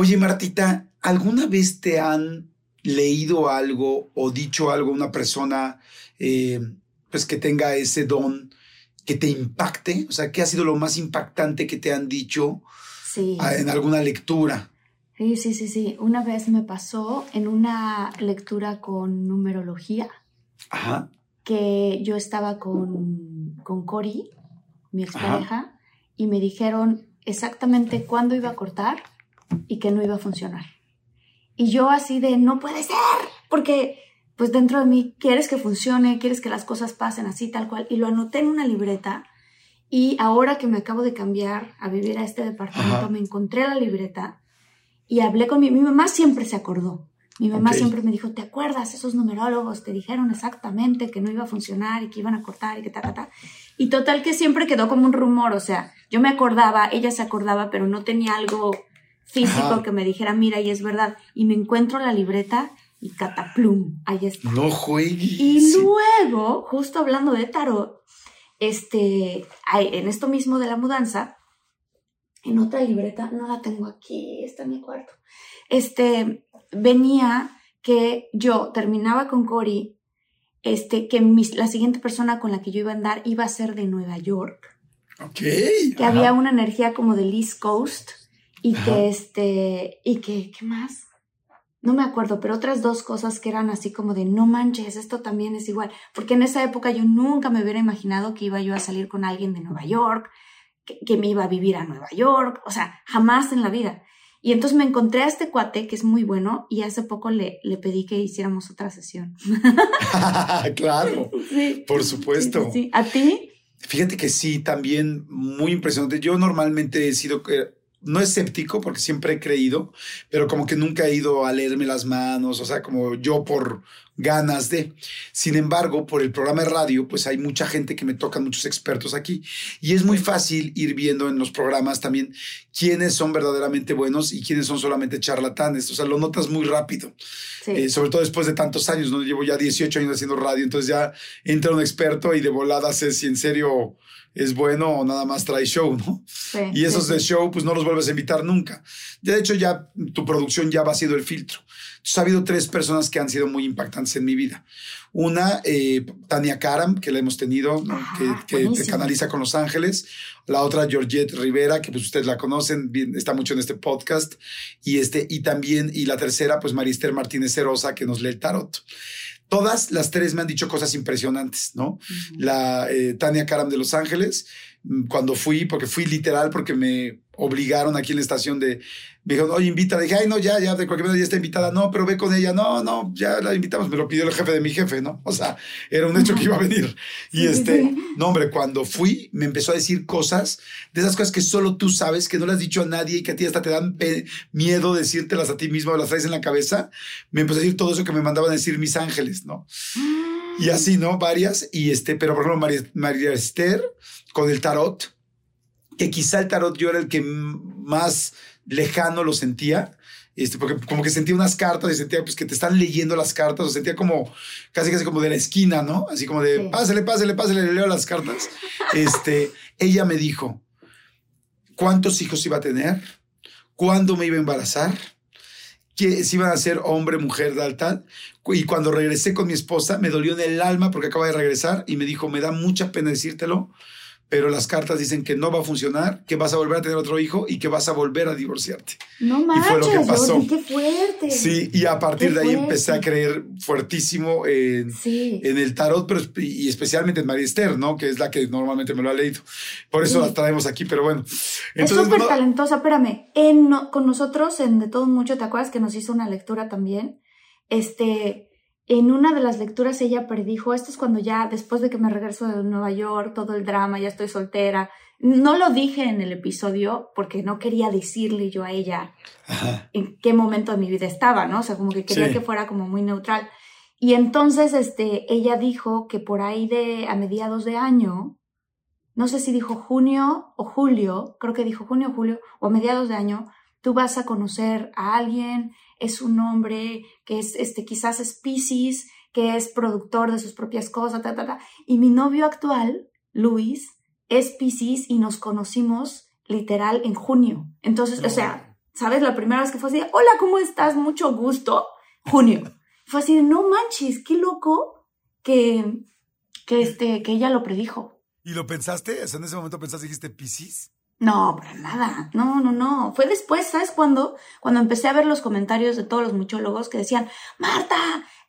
Oye, Martita, ¿alguna vez te han leído algo o dicho algo a una persona eh, pues que tenga ese don que te impacte? O sea, ¿qué ha sido lo más impactante que te han dicho en alguna lectura? Sí, sí, sí, sí. Una vez me pasó en una lectura con numerología que yo estaba con, con Cori, mi expareja, y me dijeron exactamente cuándo iba a cortar y que no iba a funcionar. Y yo así de, no puede ser, porque pues dentro de mí quieres que funcione, quieres que las cosas pasen así, tal cual. Y lo anoté en una libreta y ahora que me acabo de cambiar a vivir a este departamento, me encontré la libreta y hablé con mi, mi mamá, siempre se acordó. Mi mamá siempre me dijo, ¿te acuerdas? Esos numerólogos te dijeron exactamente que no iba a funcionar y que iban a cortar y que ta, ta, ta. Y total que siempre quedó como un rumor, o sea, yo me acordaba, ella se acordaba, pero no tenía algo físico que me dijera, mira, y es verdad. Y me encuentro la libreta y cataplum, ahí está. No juegues. Y luego, justo hablando de tarot, este, en esto mismo de la mudanza, en otra libreta, no la tengo aquí, está en mi cuarto, este, venía que yo terminaba con Cory, este, que la siguiente persona con la que yo iba a andar iba a ser de Nueva York. Ok. Que había una energía como del East Coast y que este, y que, ¿qué más? No me acuerdo, pero otras dos cosas que eran así como de, no manches, esto también es igual, porque en esa época yo nunca me hubiera imaginado que iba yo a salir con alguien de Nueva York, que, me iba a vivir a Nueva York, o sea, jamás en la vida. Y entonces me encontré a este cuate que es muy bueno y hace poco le, le pedí que hiciéramos otra sesión. claro, sí, por supuesto. Sí, ¿A ti? Fíjate que sí, también muy impresionante. Yo normalmente he sido eh, no escéptico, porque siempre he creído, pero como que nunca he ido a leerme las manos, o sea, como yo por ganas de. Sin embargo, por el programa de radio, pues hay mucha gente que me tocan, muchos expertos aquí, y es muy fácil ir viendo en los programas también quiénes son verdaderamente buenos y quiénes son solamente charlatanes, o sea, lo notas muy rápido, eh, sobre todo después de tantos años, ¿no? Llevo ya 18 años haciendo radio, entonces ya entra un experto y de volada sé si en serio es bueno o nada más trae show, ¿no? y esos de show, pues no los vuelves a invitar nunca. De hecho, ya tu producción ya va sido el filtro. Entonces, ha habido tres personas que han sido muy impactantes en mi vida. Una, eh, Tania Karam, que la hemos tenido, que, te canaliza con Los Ángeles. La otra, Georgette Rivera, que pues ustedes la conocen, está mucho en este podcast. Y, este, y también, y la tercera, pues Marister Martínez Cerosa, que nos lee el tarot todas las tres me han dicho cosas impresionantes, ¿no? La eh, Tania Karam de Los Ángeles, cuando fui, porque fui literal, porque me obligaron aquí en la estación de, me dijeron, oye, invítala. Dije, ay, no, ya, ya, de cualquier manera ya está invitada. No, pero ve con ella. No, no, ya la invitamos. Me lo pidió el jefe de mi jefe, ¿no? O sea, era un hecho que iba a venir. Y este, no, hombre, cuando fui, me empezó a decir cosas, de esas cosas que solo tú sabes, que no le has dicho a nadie y que a ti hasta te dan miedo decírtelas a ti mismo, las traes en la cabeza. Me empezó a decir todo eso que me mandaban a decir mis ángeles, ¿no? Y así, ¿no? Varias. Y este, pero por ejemplo, María, María Esther con el tarot que quizá el tarot yo era el que más lejano lo sentía, este, porque como que sentía unas cartas y sentía pues que te están leyendo las cartas, o sentía como casi casi como de la esquina, ¿no? Así como de pásale, pásale, pásale, le leo las cartas. Este, ella me dijo cuántos hijos iba a tener, cuándo me iba a embarazar, que si iban a ser hombre, mujer, tal, tal. Y cuando regresé con mi esposa, me dolió en el alma porque acaba de regresar y me dijo, me da mucha pena decírtelo, pero las cartas dicen que no va a funcionar, que vas a volver a tener otro hijo y que vas a volver a divorciarte. No manches, y fue lo que pasó. qué fuerte. Sí, y a partir de ahí empecé a creer fuertísimo en, en el tarot, pero y especialmente en María Esther, ¿no? Que es la que normalmente me lo ha leído. Por eso la traemos aquí, pero bueno. es súper talentosa, espérame. En, con nosotros, en De Todo Mucho, ¿te acuerdas que nos hizo una lectura también? Este, en una de las lecturas ella predijo, esto es cuando ya después de que me regreso de Nueva York, todo el drama, ya estoy soltera. No lo dije en el episodio porque no quería decirle yo a ella en qué momento de mi vida estaba, ¿no? O sea, como que quería que fuera como muy neutral. Y entonces, este, ella dijo que por ahí de, a mediados de año, no sé si dijo junio o julio, creo que dijo junio o julio, o a mediados de año, tú vas a conocer a alguien es un hombre que es, este, quizás es Pisces, que es productor de sus propias cosas, ta, ta, ta. Y mi novio actual, Luis, es Pisces y nos conocimos literal en junio. Entonces, o sea, ¿sabes? La primera vez que fue así, hola, ¿cómo estás? Mucho gusto. Junio. Fue así no manches, qué loco que, que, este, que ella lo predijo. ¿Y lo pensaste? ¿En ese momento pensaste, dijiste Pisces? No, para nada. No, no, no. Fue después, ¿sabes cuándo? Cuando empecé a ver los comentarios de todos los muchólogos que decían, Marta,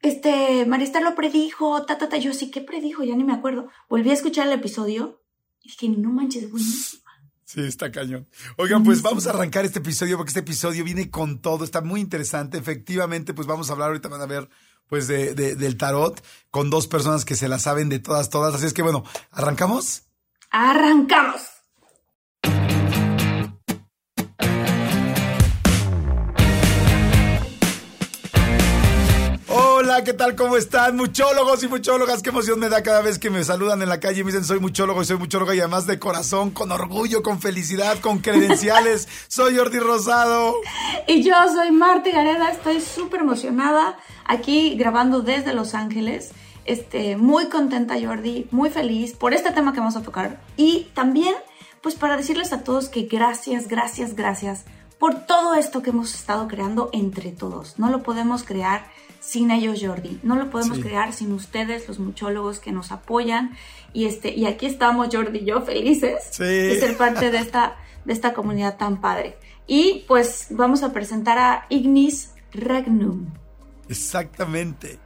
este, Marista lo predijo, ta, ta, ta. Yo sí, ¿qué predijo? Ya ni me acuerdo. Volví a escuchar el episodio y dije, no manches, buenísima. Sí, está cañón. Oigan, pues vamos a arrancar este episodio porque este episodio viene con todo, está muy interesante. Efectivamente, pues vamos a hablar, ahorita van a ver, pues de, de, del tarot con dos personas que se la saben de todas, todas. Así es que bueno, ¿arrancamos? Arrancamos. Hola, ¿qué tal? ¿Cómo están? Muchólogos y muchólogas, qué emoción me da cada vez que me saludan en la calle y me dicen soy muchólogo y soy muchóloga y además de corazón, con orgullo, con felicidad, con credenciales. soy Jordi Rosado. Y yo soy Marta Gareda, estoy súper emocionada aquí grabando desde Los Ángeles. Este, muy contenta Jordi, muy feliz por este tema que vamos a tocar y también pues para decirles a todos que gracias, gracias, gracias por todo esto que hemos estado creando entre todos. No lo podemos crear sin ellos, Jordi. No lo podemos crear sin ustedes, los muchólogos que nos apoyan. Y, este, y aquí estamos, Jordi y yo, felices de ser parte de esta, de esta comunidad tan padre. Y pues vamos a presentar a Ignis Regnum. Exactamente.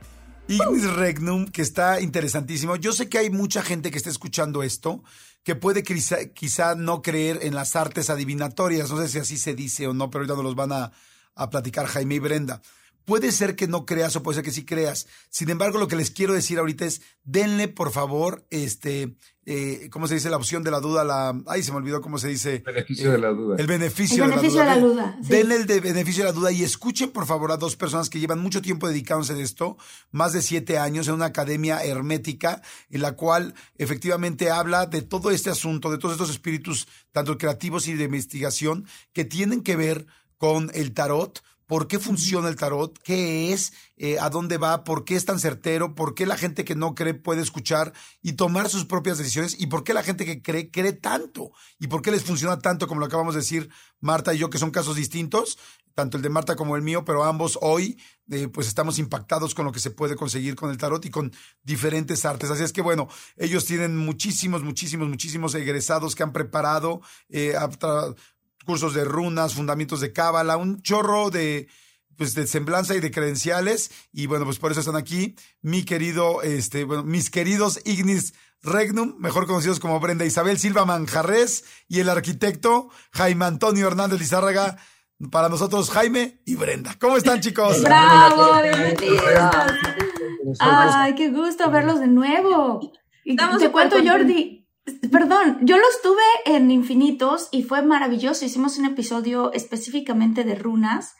Ignis Regnum, que está interesantísimo. Yo sé que hay mucha gente que está escuchando esto que puede quizá, no creer en las artes adivinatorias. No sé si así se dice o no, pero ahorita nos los van a, a platicar Jaime y Brenda. Puede ser que no creas o puede ser que sí creas. Sin embargo, lo que les quiero decir ahorita es, denle por favor, este, eh, ¿cómo se dice? La opción de la duda, la, ay, se me olvidó cómo se dice. El beneficio de la duda. El beneficio, de, la duda. Denle el beneficio de la duda y escuchen por favor a dos personas que llevan mucho tiempo dedicándose a esto, más de siete años en una academia hermética en la cual efectivamente habla de todo este asunto, de todos estos espíritus, tanto creativos y de investigación, que tienen que ver con el tarot, por qué funciona el tarot, qué es, eh, a dónde va, por qué es tan certero, por qué la gente que no cree puede escuchar y tomar sus propias decisiones y por qué la gente que cree cree tanto y por qué les funciona tanto, como lo acabamos de decir Marta y yo, que son casos distintos, tanto el de Marta como el mío, pero ambos hoy eh, pues estamos impactados con lo que se puede conseguir con el tarot y con diferentes artes. Así es que bueno, ellos tienen muchísimos, muchísimos, muchísimos egresados que han preparado, eh, cursos de runas, fundamentos de cábala, un chorro de, pues, de semblanza y de credenciales. Y bueno, pues por eso están aquí mi querido, este, bueno, mis queridos Ignis Regnum, mejor conocidos como Brenda Isabel Silva Manjarres, y el arquitecto Jaime Antonio Hernández Lizárraga. Para nosotros, Jaime y Brenda. ¿Cómo están, chicos? ¡Bravo! ¡Bienvenidos! ¡Ay, qué gusto verlos de nuevo! Y te cuento, Jordi, Perdón, yo los tuve en infinitos y fue maravilloso. Hicimos un episodio específicamente de runas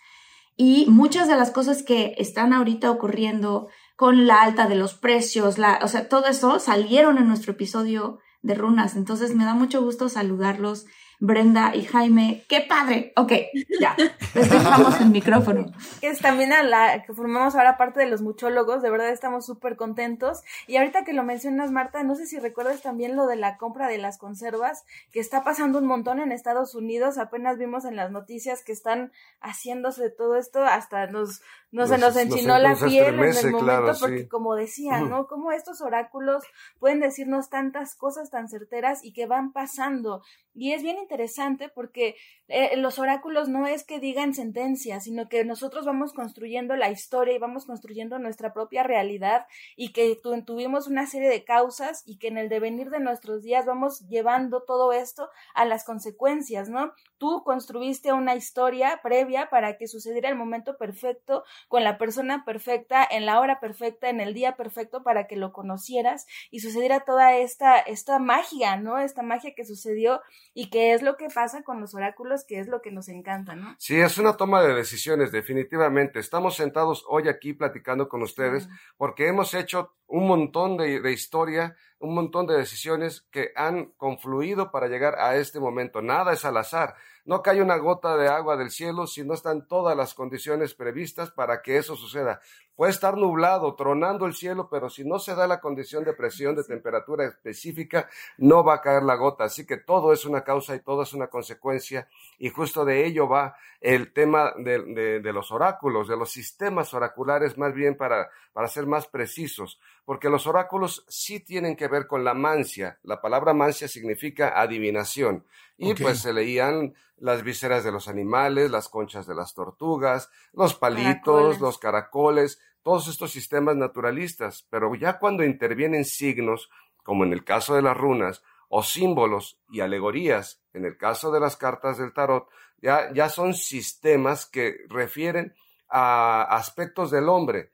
y muchas de las cosas que están ahorita ocurriendo con la alta de los precios, la, o sea, todo eso salieron en nuestro episodio de runas. Entonces me da mucho gusto saludarlos Brenda y Jaime. ¡Qué padre! Ok, ya, les dejamos el micrófono. Es también a la que formamos ahora parte de los muchólogos, de verdad estamos súper contentos. Y ahorita que lo mencionas, Marta, no sé si recuerdas también lo de la compra de las conservas, que está pasando un montón en Estados Unidos. Apenas vimos en las noticias que están haciéndose todo esto, hasta nos, no se nos enchinó la piel en el momento, porque como decía, ¿no? Como estos oráculos pueden decirnos tantas cosas tan certeras y que van pasando. Y es bien interesante porque eh, los oráculos no es que digan sentencias, sino que nosotros vamos construyendo la historia y vamos construyendo nuestra propia realidad y que tuvimos una serie de causas y que en el devenir de nuestros días vamos llevando todo esto a las consecuencias, ¿no? Tú construiste una historia previa para que sucediera el momento perfecto con la persona perfecta, en la hora perfecta, en el día perfecto para que lo conocieras y sucediera toda esta, esta magia, ¿no? Esta magia que sucedió y que es lo que pasa con los oráculos, que es lo que nos encanta, ¿no? Sí, es una toma de decisiones, definitivamente. Estamos sentados hoy aquí platicando con ustedes porque hemos hecho un montón de, de historia, un montón de decisiones que han confluido para llegar a este momento. Nada es al azar. No cae una gota de agua del cielo si no están todas las condiciones previstas para que eso suceda. Puede estar nublado, tronando el cielo, pero si no se da la condición de presión, de temperatura específica, no va a caer la gota. Así que todo es una causa y todo es una consecuencia. Y justo de ello va el tema de, los oráculos, de los sistemas oraculares, más bien para, para ser más precisos. Porque los oráculos sí tienen que ver con la mancia. La palabra mancia significa adivinación. Y pues se leían las vísceras de los animales, las conchas de las tortugas, los palitos, los caracoles, todos estos sistemas naturalistas. Pero ya cuando intervienen signos, como en el caso de las runas, o símbolos y alegorías, en el caso de las cartas del tarot, ya, ya son sistemas que refieren a aspectos del hombre.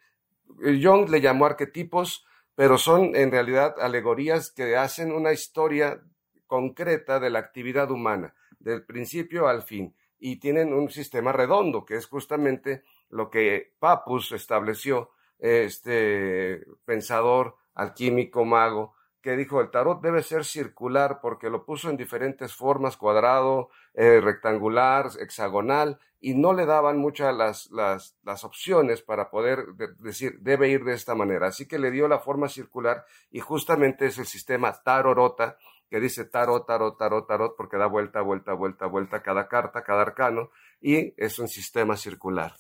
Jung le llamó arquetipos, pero son en realidad alegorías que hacen una historia concreta de la actividad humana, del principio al fin, y tienen un sistema redondo, que es justamente lo que Papus estableció, este pensador, alquímico, mago, que dijo el tarot debe ser circular porque lo puso en diferentes formas, cuadrado, eh, rectangular, hexagonal, y no le daban muchas las, las, las opciones para poder decir debe ir de esta manera. Así que le dio la forma circular y justamente es el sistema tarorota, que dice tarot, tarot, tarot, tarot, porque da vuelta, vuelta, vuelta, vuelta cada carta, cada arcano, y es un sistema circular.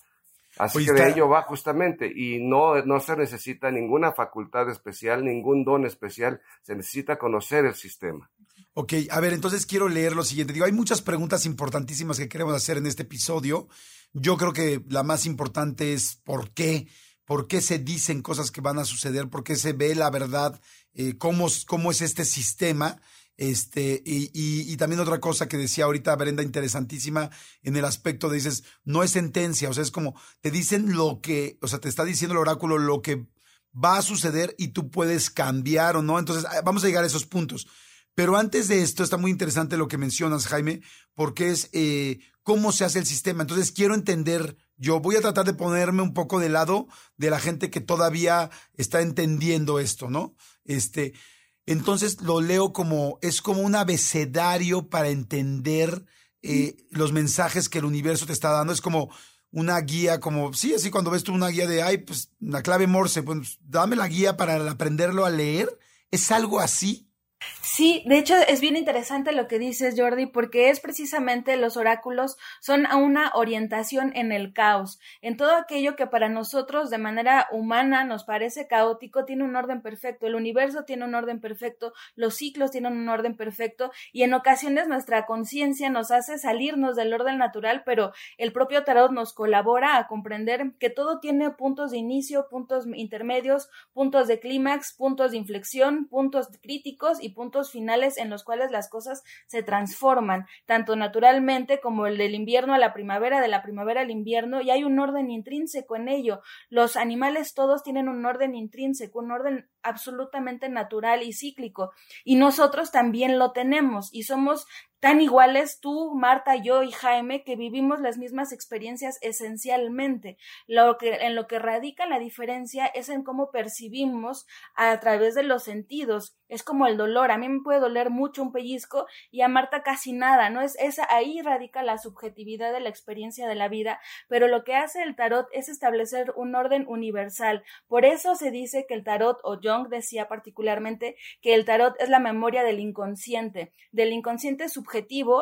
Así que de ello va justamente, y no, no se necesita ninguna facultad especial, ningún don especial, se necesita conocer el sistema. Ok, a ver, entonces quiero leer lo siguiente. Digo, hay muchas preguntas importantísimas que queremos hacer en este episodio. Yo creo que la más importante es por qué, por qué se dicen cosas que van a suceder, por qué se ve la verdad, eh, cómo, cómo es este sistema. Este, y, y, también otra cosa que decía ahorita Brenda, interesantísima, en el aspecto de dices, no es sentencia, o sea, es como, te dicen lo que, o sea, te está diciendo el oráculo lo que va a suceder y tú puedes cambiar o no. Entonces, ah, vamos a llegar a esos puntos. Pero antes de esto, está muy interesante lo que mencionas, Jaime, porque es eh, cómo se hace el sistema. Entonces, quiero entender, yo voy a tratar de ponerme un poco de lado de la gente que todavía está entendiendo esto, ¿no? Este, entonces lo leo como, es como un abecedario para entender eh, los mensajes que el universo te está dando. Es como una guía, como, sí, así cuando ves tú una guía de, ay, pues la clave Morse, pues dame la guía para aprenderlo a leer. ¿Es algo así? Sí, de hecho es bien interesante lo que dices, Jordi, porque es precisamente los oráculos son una orientación en el caos, en todo aquello que para nosotros de manera humana nos parece caótico, tiene un orden perfecto, el universo tiene un orden perfecto, los ciclos tienen un orden perfecto y en ocasiones nuestra conciencia nos hace salirnos del orden natural, pero el propio tarot nos colabora a comprender que todo tiene puntos de inicio, puntos intermedios, puntos de clímax, puntos de inflexión, puntos críticos y puntos finales en los cuales las cosas se transforman, tanto naturalmente como el del invierno a la primavera, de la primavera al invierno, y hay un orden intrínseco en ello. Los animales todos tienen un orden intrínseco, un orden absolutamente natural y cíclico, y nosotros también lo tenemos, y somos tan iguales tú, Marta, yo y Jaime, que vivimos las mismas experiencias esencialmente. Lo que, en lo que radica la diferencia es en cómo percibimos a través de los sentidos. Es como el dolor. A mí me puede doler mucho un pellizco y a Marta casi nada, ¿no? Es esa, ahí radica la subjetividad de la experiencia de la vida. Pero lo que hace el tarot es establecer un orden universal. Por eso se dice que el tarot, o Jung decía particularmente, que el tarot es la memoria del inconsciente, del inconsciente subjetivo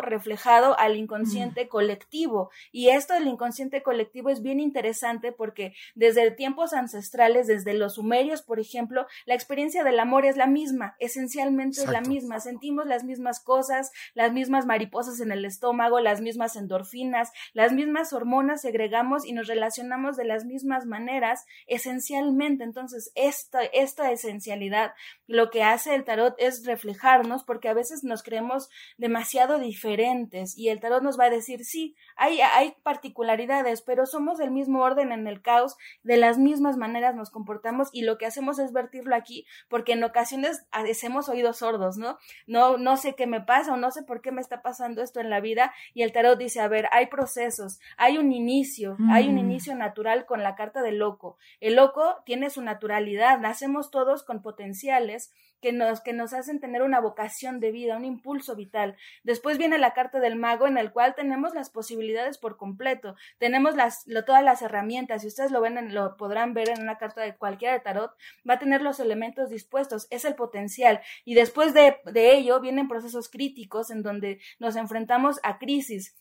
reflejado al inconsciente mm. colectivo. Y esto del inconsciente colectivo es bien interesante porque desde tiempos ancestrales, desde los sumerios, por ejemplo, la experiencia del amor es la misma, esencialmente es la misma. Sentimos las mismas cosas, las mismas mariposas en el estómago, las mismas endorfinas, las mismas hormonas segregamos y nos relacionamos de las mismas maneras, esencialmente. Entonces, esta, esta esencialidad lo que hace el tarot es reflejarnos porque a veces nos creemos demasiado diferentes y el tarot nos va a decir, sí, hay, hay particularidades, pero somos del mismo orden en el caos, de las mismas maneras nos comportamos y lo que hacemos es vertirlo aquí porque en ocasiones hacemos oídos sordos, ¿no? No, no sé qué me pasa o no sé por qué me está pasando esto en la vida y el tarot dice, a ver, hay procesos, hay un inicio, hay un mm. inicio natural con la carta del loco. El loco tiene su naturalidad, nacemos todos con potenciales que nos, que nos hacen tener una vocación de vida, un impulso vital. Después viene la carta del mago en el cual tenemos las posibilidades por completo, tenemos las, todas las herramientas, si ustedes lo ven, lo podrán ver en una carta de cualquiera de tarot, va a tener los elementos dispuestos, es el potencial. Y después de, de ello vienen procesos críticos en donde nos enfrentamos a crisis,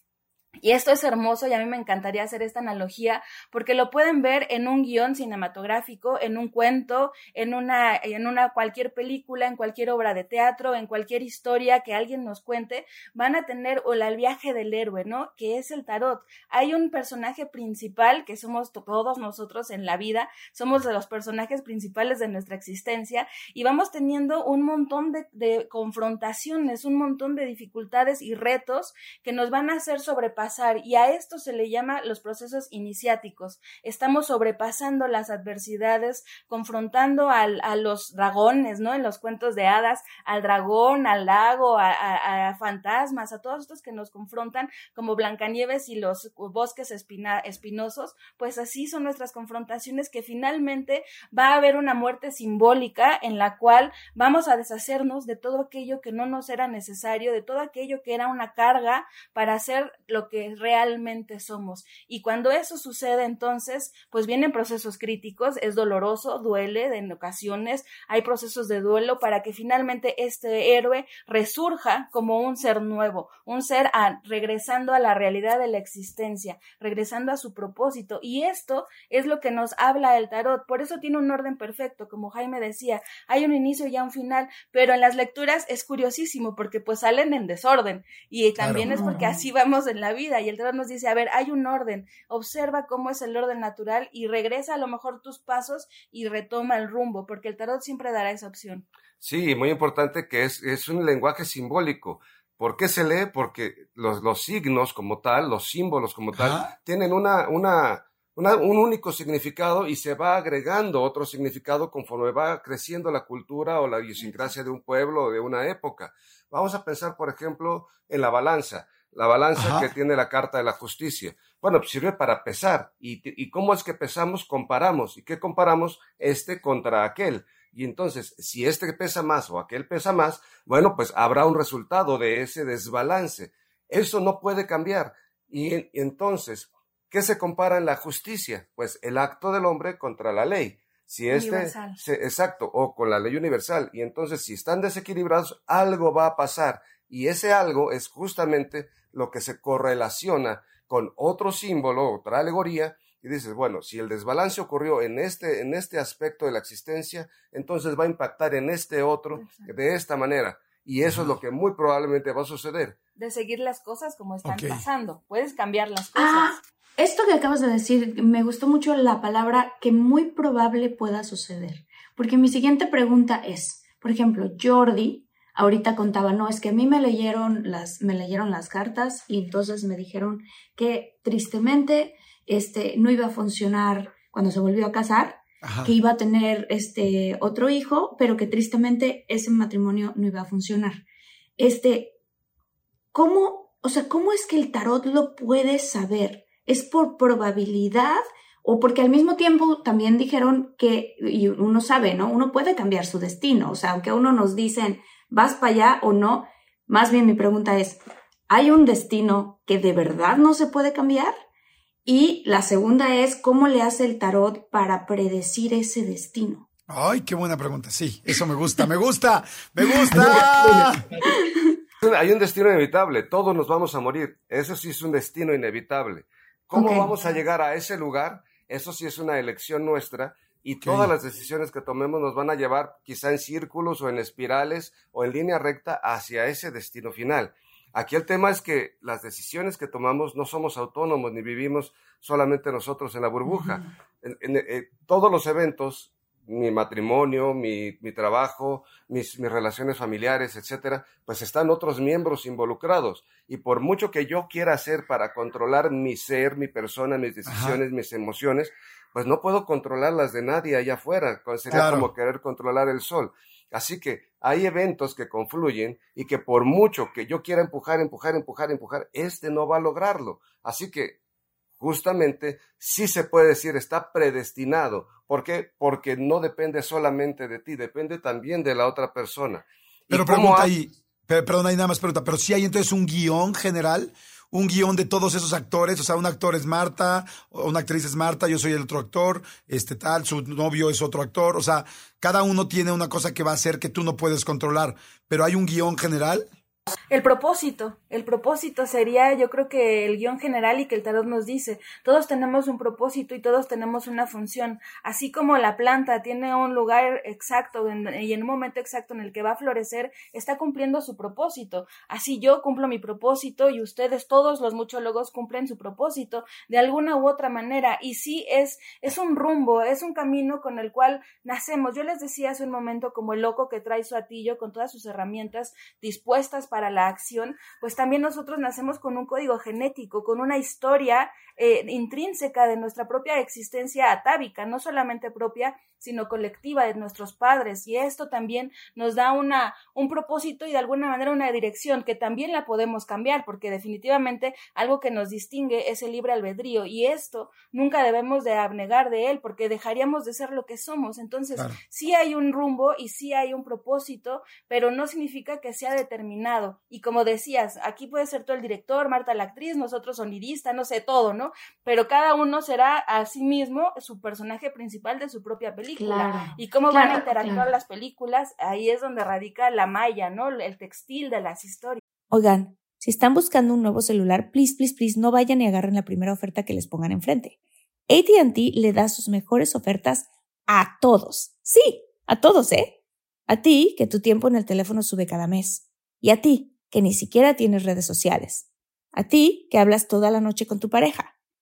y esto es hermoso y a mí me encantaría hacer esta analogía porque lo pueden ver en un guion cinematográfico, en un cuento, en una, en una cualquier película, en cualquier obra de teatro, en cualquier historia que alguien nos cuente, van a tener o el viaje del héroe, ¿no? Que es el tarot. Hay un personaje principal que somos todos nosotros en la vida, somos de los personajes principales de nuestra existencia y vamos teniendo un montón de, de confrontaciones, un montón de dificultades y retos que nos van a hacer sobrepasar y a esto se le llama los procesos iniciáticos. Estamos sobrepasando las adversidades, confrontando al, a los dragones, ¿no? En los cuentos de hadas, al dragón, al lago, a, fantasmas, a todos estos que nos confrontan como Blancanieves y los bosques espinosos, pues así son nuestras confrontaciones que finalmente va a haber una muerte simbólica en la cual vamos a deshacernos de todo aquello que no nos era necesario, de todo aquello que era una carga para hacer lo que realmente somos. Y cuando eso sucede, entonces, pues vienen procesos críticos, es doloroso, duele en ocasiones, hay procesos de duelo para que finalmente este héroe resurja como un ser nuevo, un ser regresando a la realidad de la existencia, regresando a su propósito. Y esto es lo que nos habla el tarot. Por eso tiene un orden perfecto, como Jaime decía, hay un inicio y un final, pero en las lecturas es curiosísimo porque pues salen en desorden y también es porque así vamos en la vida y el tarot nos dice, a ver, hay un orden, observa cómo es el orden natural y regresa a lo mejor tus pasos y retoma el rumbo, porque el tarot siempre dará esa opción. Sí, muy importante que es, es un lenguaje simbólico. ¿Por qué se lee? Porque los, los signos como tal, los símbolos como tal, tienen una, una, un único significado y se va agregando otro significado conforme va creciendo la cultura o la idiosincrasia de un pueblo o de una época. Vamos a pensar, por ejemplo, en la balanza la balanza que tiene la Carta de la Justicia. Bueno, pues sirve para pesar. ¿Y, ¿Y cómo es que pesamos? Comparamos. ¿Y qué comparamos? Este contra aquel. Y entonces, si este pesa más o aquel pesa más, bueno, pues habrá un resultado de ese desbalance. Eso no puede cambiar. Y, entonces, ¿qué se compara en la justicia? Pues el acto del hombre contra la ley. Si este, exacto, o con la ley universal. Y entonces, si están desequilibrados, algo va a pasar. Y ese algo es justamente lo que se correlaciona con otro símbolo, otra alegoría, y dices, bueno, si el desbalance ocurrió en este, en este aspecto de la existencia, entonces va a impactar en este otro de esta manera. Y eso es lo que muy probablemente va a suceder. De seguir las cosas como están pasando. Puedes cambiar las cosas. Ah, esto que acabas de decir, me gustó mucho la palabra que muy probable pueda suceder. Porque mi siguiente pregunta es, por ejemplo, Jordi ahorita contaba, no, es que a mí me leyeron las, me leyeron las cartas y entonces me dijeron que tristemente este, no iba a funcionar cuando se volvió a casar, que iba a tener este otro hijo, pero que tristemente ese matrimonio no iba a funcionar. Este, ¿cómo, o sea, cómo es que el tarot lo puede saber? ¿Es por probabilidad? O porque al mismo tiempo también dijeron que, y uno sabe, ¿no? Uno puede cambiar su destino. O sea, aunque a uno nos dicen, vas para allá o no, más bien mi pregunta es, ¿hay un destino que de verdad no se puede cambiar? Y la segunda es, ¿cómo le hace el tarot para predecir ese destino? Ay, qué buena pregunta. Sí, eso me gusta, me gusta, me gusta. Hay un destino inevitable, todos nos vamos a morir. Eso sí es un destino inevitable. ¿Cómo vamos a llegar a ese lugar? Eso sí es una elección nuestra y todas las decisiones que tomemos nos van a llevar quizá en círculos o en espirales o en línea recta hacia ese destino final. Aquí el tema es que las decisiones que tomamos no somos autónomos ni vivimos solamente nosotros en la burbuja. en, eh, todos los eventos, mi matrimonio, mi, mi trabajo, mis, mis, relaciones familiares, etcétera, pues están otros miembros involucrados. Y por mucho que yo quiera hacer para controlar mi ser, mi persona, mis decisiones, mis emociones, pues no puedo controlar las de nadie allá afuera. Sería como querer controlar el sol. Así que hay eventos que confluyen y que por mucho que yo quiera empujar, empujar, empujar, empujar, este no va a lograrlo. Así que justamente sí se puede decir está predestinado. ¿Por qué? Porque no depende solamente de ti, depende también de la otra persona. Pero pregunta ahí, perdón, hay nada más pregunta, pero si hay entonces un guion general un guion de todos esos actores, o sea, un actor es Marta, una actriz es Marta, yo soy el otro actor, este tal, su novio es otro actor, o sea, cada uno tiene una cosa que va a hacer que tú no puedes controlar, pero hay un guion general. El propósito, el propósito sería yo creo que el guion general y que el tarot nos dice, todos tenemos un propósito y todos tenemos una función, así como la planta tiene un lugar exacto y en un momento exacto en el que va a florecer, está cumpliendo su propósito, así yo cumplo mi propósito y ustedes todos los muchólogos cumplen su propósito de alguna u otra manera. Y sí es, es un rumbo, es un camino con el cual nacemos. Yo les decía hace un momento como el loco que trae su atillo con todas sus herramientas dispuestas para la acción, pues también nosotros nacemos con un código genético, con una historia eh, intrínseca de nuestra propia existencia atávica, no solamente propia, sino colectiva de nuestros padres. Y esto también nos da una, un propósito y de alguna manera una dirección que también la podemos cambiar, porque definitivamente algo que nos distingue es el libre albedrío. Y esto nunca debemos de abnegar de él, porque dejaríamos de ser lo que somos. Entonces, sí hay un rumbo y sí hay un propósito, pero no significa que sea determinado. Y como decías, aquí puede ser tú el director, Marta la actriz, nosotros sonidista, no sé, todo, ¿no? Pero cada uno será a sí mismo su personaje principal de su propia película. y cómo van a interactuar las películas, ahí es donde radica la malla, ¿no? El textil de las historias. Oigan, si están buscando un nuevo celular, please, please, please, no vayan y agarren la primera oferta que les pongan enfrente. ATT le da sus mejores ofertas a todos. Sí, a todos, ¿eh? A ti, que tu tiempo en el teléfono sube cada mes. Y a ti, que ni siquiera tienes redes sociales. A ti, que hablas toda la noche con tu pareja.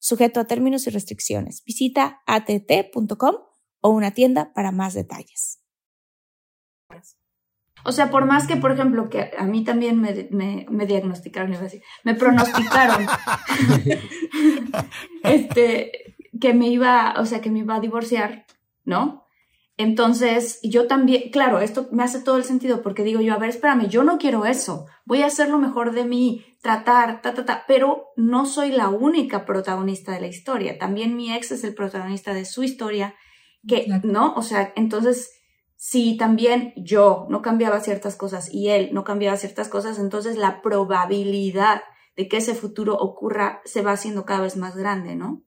sujeto a términos y restricciones. Visita att.com o una tienda para más detalles. O sea, por más que, por ejemplo, que a mí también me, me, diagnosticaron, me pronosticaron este, que me iba, o sea, que me iba a divorciar, ¿no? Entonces, yo también, claro, esto me hace todo el sentido porque digo yo, a ver, espérame, yo no quiero eso, voy a hacer lo mejor de mí, tratar, ta, ta, ta, pero no soy la única protagonista de la historia, también mi ex es el protagonista de su historia, que, ¿no? O sea, entonces, si también yo no cambiaba ciertas cosas y él no cambiaba ciertas cosas, entonces la probabilidad de que ese futuro ocurra se va haciendo cada vez más grande, ¿no?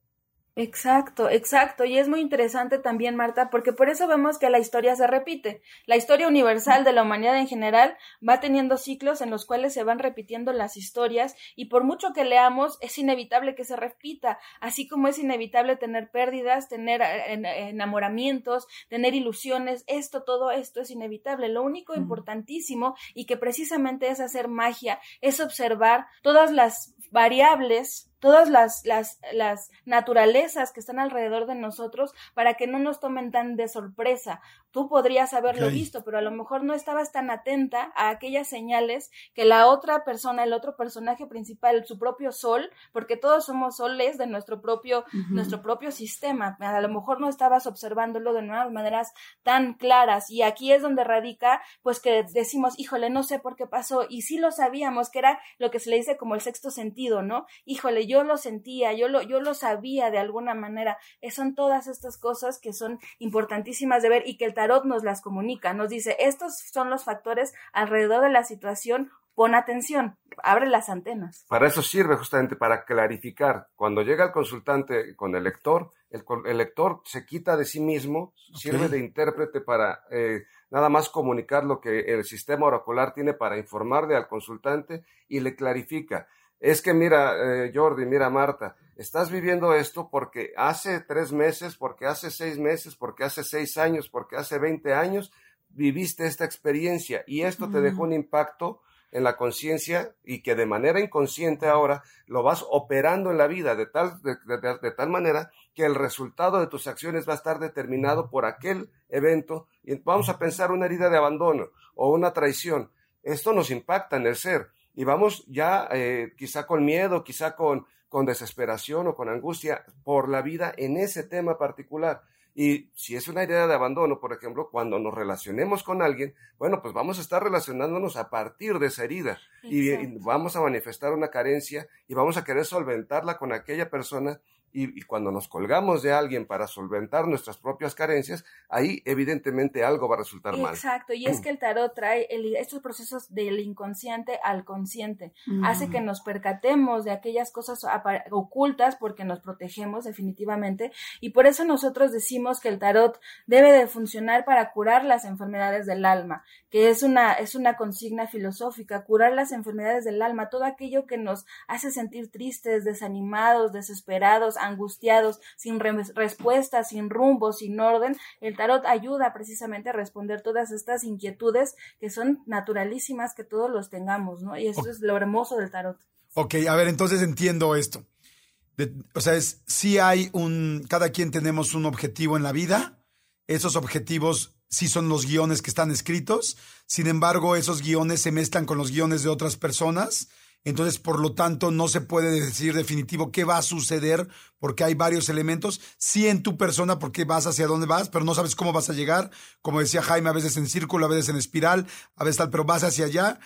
Exacto, exacto. Y es muy interesante también, Marta, porque por eso vemos que la historia se repite. La historia universal de la humanidad en general va teniendo ciclos en los cuales se van repitiendo las historias y por mucho que leamos, es inevitable que se repita, así como es inevitable tener pérdidas, tener eh, enamoramientos, tener ilusiones. Esto, todo esto es inevitable. Lo único importantísimo y que precisamente es hacer magia, es observar todas las variables todas las, las, las naturalezas que están alrededor de nosotros para que no nos tomen tan de sorpresa. Tú podrías haberlo visto, pero a lo mejor no estabas tan atenta a aquellas señales que la otra persona, el otro personaje principal, su propio sol, porque todos somos soles de nuestro propio, nuestro propio sistema. A lo mejor no estabas observándolo de nuevas maneras tan claras. Y aquí es donde radica, pues que decimos, híjole, no sé por qué pasó. Y sí lo sabíamos, que era lo que se le dice como el sexto sentido, ¿no? Híjole, yo lo sentía, yo lo, yo lo sabía de alguna manera. Son todas estas cosas que son importantísimas de ver y que el tarot nos las comunica, nos dice, estos son los factores alrededor de la situación, pon atención, abre las antenas. Para eso sirve justamente para clarificar. Cuando llega el consultante con el lector, el, lector se quita de sí mismo, sirve de intérprete para eh, nada más comunicar lo que el sistema oracular tiene para informarle al consultante y le clarifica es que mira, eh, Jordi, mira, Marta, estás viviendo esto porque hace tres meses, porque hace seis meses, porque hace seis años, porque hace veinte años viviste esta experiencia y esto te dejó un impacto en la conciencia y que de manera inconsciente ahora lo vas operando en la vida de tal, de, tal manera que el resultado de tus acciones va a estar determinado por aquel evento. Y vamos a pensar una herida de abandono o una traición. Esto nos impacta en el ser y vamos ya eh, quizá con miedo, quizá con, con desesperación o con angustia por la vida en ese tema particular. Y si es una idea de abandono, por ejemplo, cuando nos relacionemos con alguien, bueno, pues vamos a estar relacionándonos a partir de esa herida y, vamos a manifestar una carencia y vamos a querer solventarla con aquella persona y, cuando nos colgamos de alguien para solventar nuestras propias carencias, ahí evidentemente algo va a resultar mal. Exacto, y es que el tarot trae estos procesos del inconsciente al consciente, hace que nos percatemos de aquellas cosas ocultas porque nos protegemos definitivamente, y por eso nosotros decimos que el tarot debe de funcionar para curar las enfermedades del alma, que es una, es una consigna filosófica, curar las enfermedades del alma, todo aquello que nos hace sentir tristes, desanimados, desesperados, angustiados, sin respuesta, sin rumbo, sin orden, el tarot ayuda precisamente a responder todas estas inquietudes que son naturalísimas que todos los tengamos, ¿no? Y eso es lo hermoso del tarot. Ok, a ver, entonces entiendo esto. o sea, es si hay un, cada quien tenemos un objetivo en la vida, esos objetivos sí son los guiones que están escritos, sin embargo, esos guiones se mezclan con los guiones de otras personas entonces, por lo tanto, no se puede decir definitivo qué va a suceder porque hay varios elementos. Sí en tu persona porque vas hacia dónde vas, pero no sabes cómo vas a llegar. Como decía Jaime, a veces en círculo, a veces en espiral, a veces tal, pero vas hacia allá.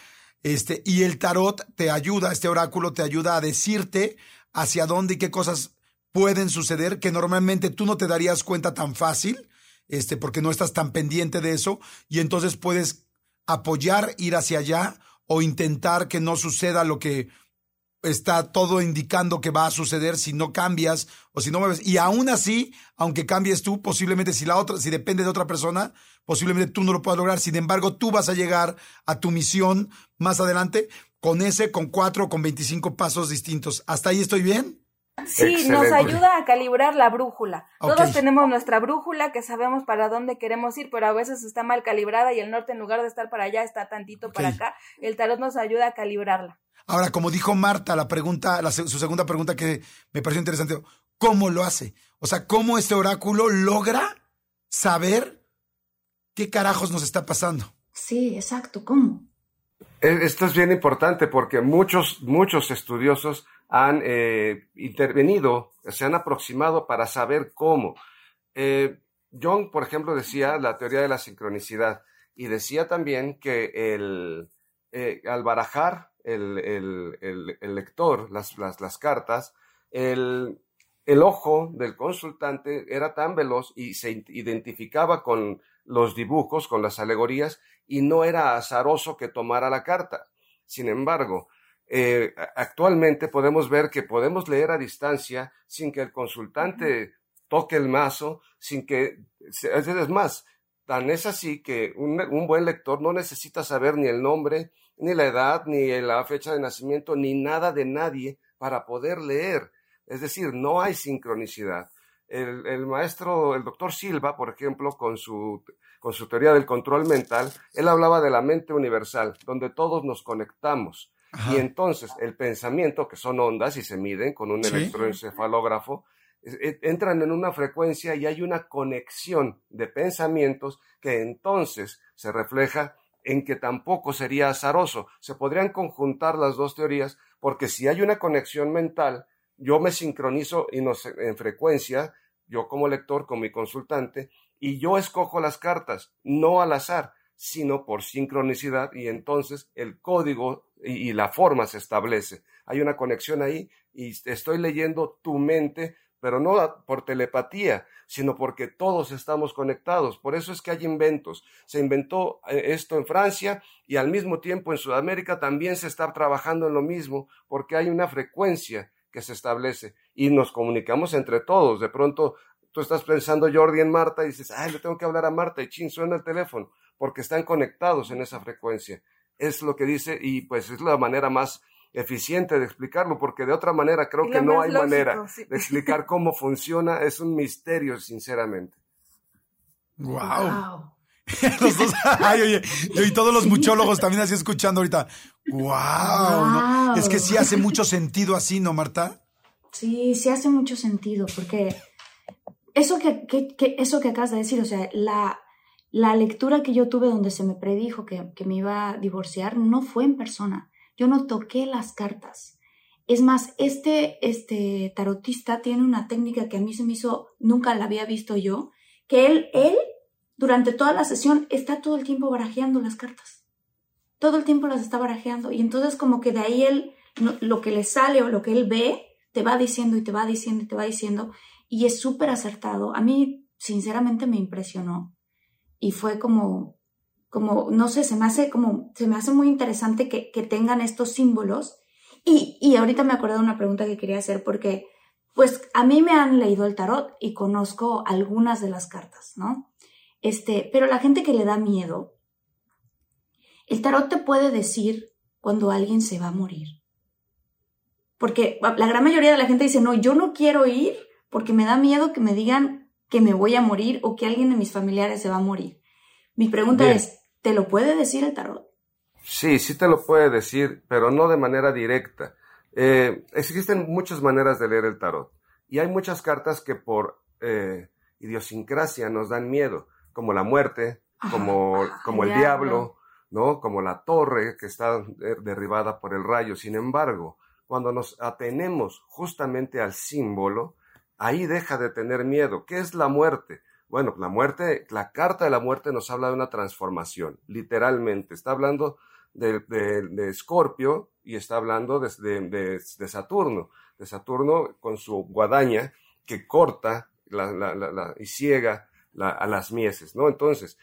Este, y el tarot te ayuda, este oráculo te ayuda a decirte hacia dónde y qué cosas pueden suceder que normalmente tú no te darías cuenta tan fácil, este, porque no estás tan pendiente de eso, y entonces puedes apoyar, ir hacia allá o intentar que no suceda lo que está todo indicando que va a suceder si no cambias o si no mueves. Y aún así, aunque cambies tú, posiblemente si la otra, si depende de otra persona, posiblemente tú no lo puedas lograr. Sin embargo, tú vas a llegar a tu misión más adelante con ese, con cuatro, con 25 pasos distintos. ¿Hasta ahí estoy bien? Sí, nos ayuda a calibrar la brújula. Todos tenemos nuestra brújula que sabemos para dónde queremos ir, pero a veces está mal calibrada y el norte en lugar de estar para allá está tantito para acá. El tarot nos ayuda a calibrarla. Ahora, como dijo Marta, la pregunta, su segunda pregunta que me pareció interesante, ¿cómo lo hace? O sea, ¿cómo este oráculo logra saber qué carajos nos está pasando? Sí, exacto, ¿cómo? E, esto es bien importante porque muchos, muchos estudiosos han eh, intervenido, se han aproximado para saber cómo. Eh, Jung, por ejemplo, decía la teoría de la sincronicidad y decía también que el, eh, al barajar el, el, lector, las, las, las cartas, el, el ojo del consultante era tan veloz y se identificaba con los dibujos, con las alegorías, y no era azaroso que tomara la carta. Sin embargo, eh, actualmente podemos ver que podemos leer a distancia sin que el consultante toque el mazo, sin que, es más, tan es así que un, un, buen lector no necesita saber ni el nombre, ni la edad, ni la fecha de nacimiento, ni nada de nadie para poder leer. Es decir, no hay sincronicidad. El, el maestro, el doctor Silva, por ejemplo, con su, con su teoría del control mental, él hablaba de la mente universal, donde todos nos conectamos y entonces el pensamiento, que son ondas y se miden con un electroencefalógrafo, entran en una frecuencia y hay una conexión de pensamientos que entonces se refleja en que tampoco sería azaroso. Se podrían conjuntar las dos teorías porque si hay una conexión mental, yo me sincronizo en frecuencia, yo como lector, con mi consultante, y yo escojo las cartas, no al azar, sino por sincronicidad y entonces el código y, la forma se establece. Hay una conexión ahí y estoy leyendo tu mente, pero no por telepatía, sino porque todos estamos conectados. Por eso es que hay inventos. Se inventó eh, esto en Francia y al mismo tiempo en Sudamérica también se está trabajando en lo mismo, porque hay una frecuencia que se establece y nos comunicamos entre todos. De pronto tú estás pensando Jordi en Marta y dices, ay, le tengo que hablar a Marta y chin, suena el teléfono, porque están conectados en esa frecuencia es lo que dice y pues es la manera más eficiente de explicarlo, porque de otra manera creo que no hay manera de explicar cómo funciona, es un misterio, sinceramente. Wow. y todos los muchólogos también así escuchando ahorita. Wow. Es que sí hace mucho sentido así, ¿no, Marta? Sí, sí hace mucho sentido, porque eso que, que eso que acabas de decir, o sea, la, la lectura que yo tuve donde se me predijo que, me iba a divorciar no fue en persona. Yo no toqué las cartas. Es más, este, este tarotista tiene una técnica que a mí se me hizo, nunca la había visto yo, que él, él, durante toda la sesión, está todo el tiempo barajeando las cartas. Todo el tiempo las está barajeando. Y entonces como que de ahí él, lo que le sale o lo que él ve, te va diciendo y te va diciendo y te va diciendo. Y es súper acertado. A mí, sinceramente, me impresionó y fue como, como, no sé, se me hace como, se me hace muy interesante que, que tengan estos símbolos. Y, y ahorita me acordé de una pregunta que quería hacer porque, pues, a mí me han leído el tarot y conozco algunas de las cartas, ¿no? Este, pero la gente que le da miedo, el tarot te puede decir cuando alguien se va a morir. Porque la gran mayoría de la gente dice, no, yo no quiero ir porque me da miedo que me digan que me voy a morir o que alguien de mis familiares se va a morir. Mi pregunta es, ¿te lo puede decir el tarot? Sí, sí te lo puede decir, pero no de manera directa. Eh, existen muchas maneras de leer el tarot y hay muchas cartas que por eh, idiosincrasia nos dan miedo, como la muerte, como, como el diablo, ¿no? Como la torre que está derribada por el rayo. Sin embargo, cuando nos atenemos justamente al símbolo, ahí deja de tener miedo. ¿Qué es la muerte? Bueno, la muerte, la carta de la muerte nos habla de una transformación, literalmente. Está hablando de, de, Escorpio y está hablando de, de, Saturno, de Saturno con su guadaña que corta y ciega a las mieses, ¿no? Entonces,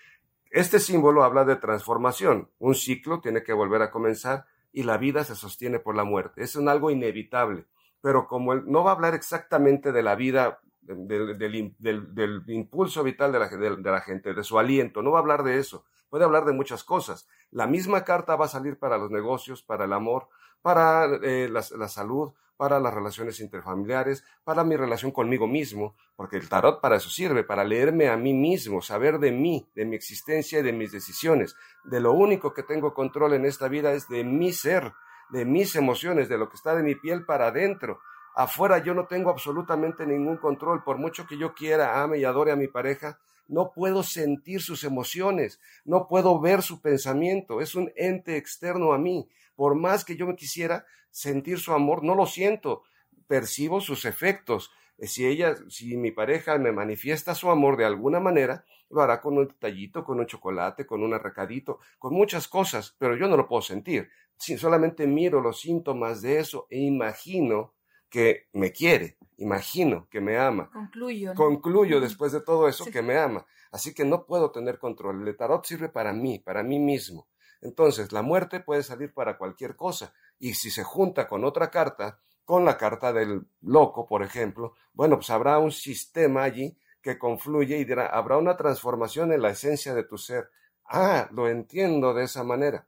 este símbolo habla de transformación. Un ciclo tiene que volver a comenzar y la vida se sostiene por la muerte. Es un algo inevitable pero como él no va a hablar exactamente de la vida, del, impulso vital de la, gente, de su aliento, no va a hablar de eso, puede hablar de muchas cosas. La misma carta va a salir para los negocios, para el amor, para eh, la, salud, para las relaciones interfamiliares, para mi relación conmigo mismo, porque el tarot para eso sirve, para leerme a mí mismo, saber de mí, de mi existencia y de mis decisiones. De lo único que tengo control en esta vida es de mi ser, de mis emociones, de lo que está de mi piel para adentro. Afuera yo no tengo absolutamente ningún control. Por mucho que yo quiera, ame y adore a mi pareja, no puedo sentir sus emociones, no puedo ver su pensamiento. Es un ente externo a mí. Por más que yo me quisiera sentir su amor, no lo siento. Percibo sus efectos. Eh, si ella, si mi pareja me manifiesta su amor de alguna manera, lo hará con un detallito, con un chocolate, con un arracadito, con muchas cosas, pero yo no lo puedo sentir solamente miro los síntomas de eso e imagino que me quiere, imagino que me ama. Concluyo. Concluyo después de todo eso que me ama. Así que no puedo tener control. El tarot sirve para mí, para mí mismo. Entonces, la muerte puede salir para cualquier cosa. Y si se junta con otra carta, con la carta del loco, por ejemplo, bueno, pues habrá un sistema allí que confluye y dirá, habrá una transformación en la esencia de tu ser. Ah, lo entiendo de esa manera.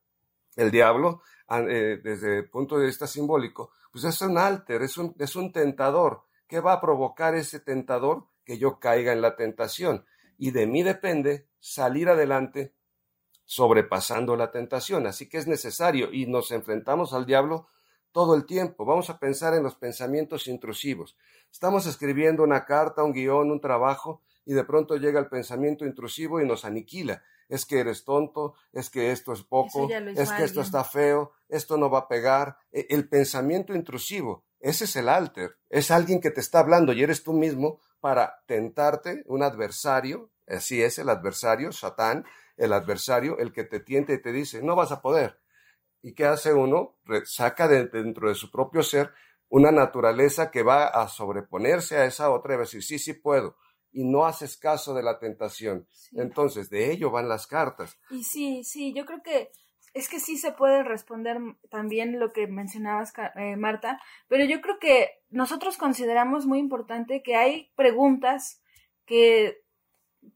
El diablo, eh, desde el punto de vista simbólico, pues es un alter, es un, es un tentador. ¿Qué va a provocar ese tentador? Que yo caiga en la tentación. Y de mí depende salir adelante sobrepasando la tentación. Así que es necesario y nos enfrentamos al diablo todo el tiempo. Vamos a pensar en los pensamientos intrusivos. Estamos escribiendo una carta, un guion, un trabajo y de pronto llega el pensamiento intrusivo y nos aniquila. Es que eres tonto, es que esto es poco, es que esto está feo, esto no va a pegar. E, el pensamiento intrusivo, ese es el alter, es alguien que te está hablando y eres tú mismo para tentarte, un adversario, así es el adversario, Satán, el adversario, el que te tiente y te dice, no vas a poder. ¿Y qué hace uno? Saca de, dentro de su propio ser una naturaleza que va a sobreponerse a esa otra y va a decir, sí, sí puedo. Y no haces caso de la tentación. Entonces, de ello van las cartas. Y sí, sí, yo creo que es que sí se puede responder también lo que mencionabas, eh, Marta, pero yo creo que nosotros consideramos muy importante que hay preguntas que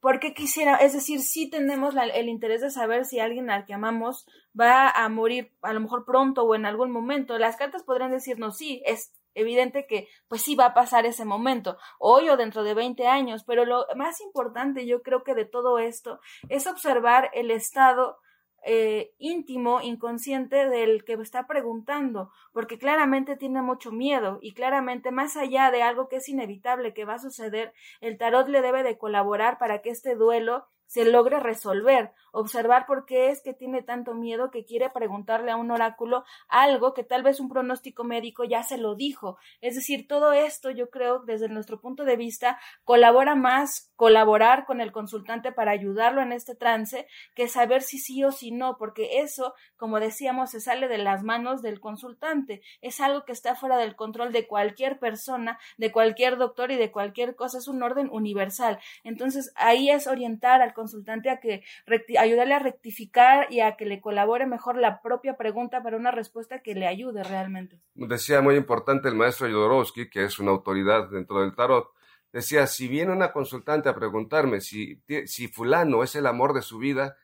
¿por qué quisiera? Es decir, sí tenemos el interés de saber si alguien al que amamos va a morir a lo mejor pronto o en algún momento. Las cartas podrían decirnos sí, es evidente que pues sí va a pasar ese momento, hoy o dentro de 20 años, pero lo más importante yo creo que de todo esto es observar el estado eh, íntimo, inconsciente del que está preguntando, porque claramente tiene mucho miedo y claramente más allá de algo que es inevitable que va a suceder, el tarot le debe de colaborar para que este duelo se logre resolver, observar por qué es que tiene tanto miedo que quiere preguntarle a un oráculo algo que tal vez un pronóstico médico ya se lo dijo. Es decir, todo esto yo creo desde nuestro punto de vista colabora más colaborar con el consultante para ayudarlo en este trance que saber si sí o si no, porque eso, como decíamos, se sale de las manos del consultante. Es algo que está fuera del control de cualquier persona, de cualquier doctor y de cualquier cosa. Es un orden universal. Entonces ahí es orientar al consultante a que ayudarle a rectificar y a que le colabore mejor la propia pregunta para una respuesta que le ayude realmente. Decía muy importante el maestro Jodorowsky, que es una autoridad dentro del tarot, decía, si viene una consultante a preguntarme si, si fulano es el amor de su vida,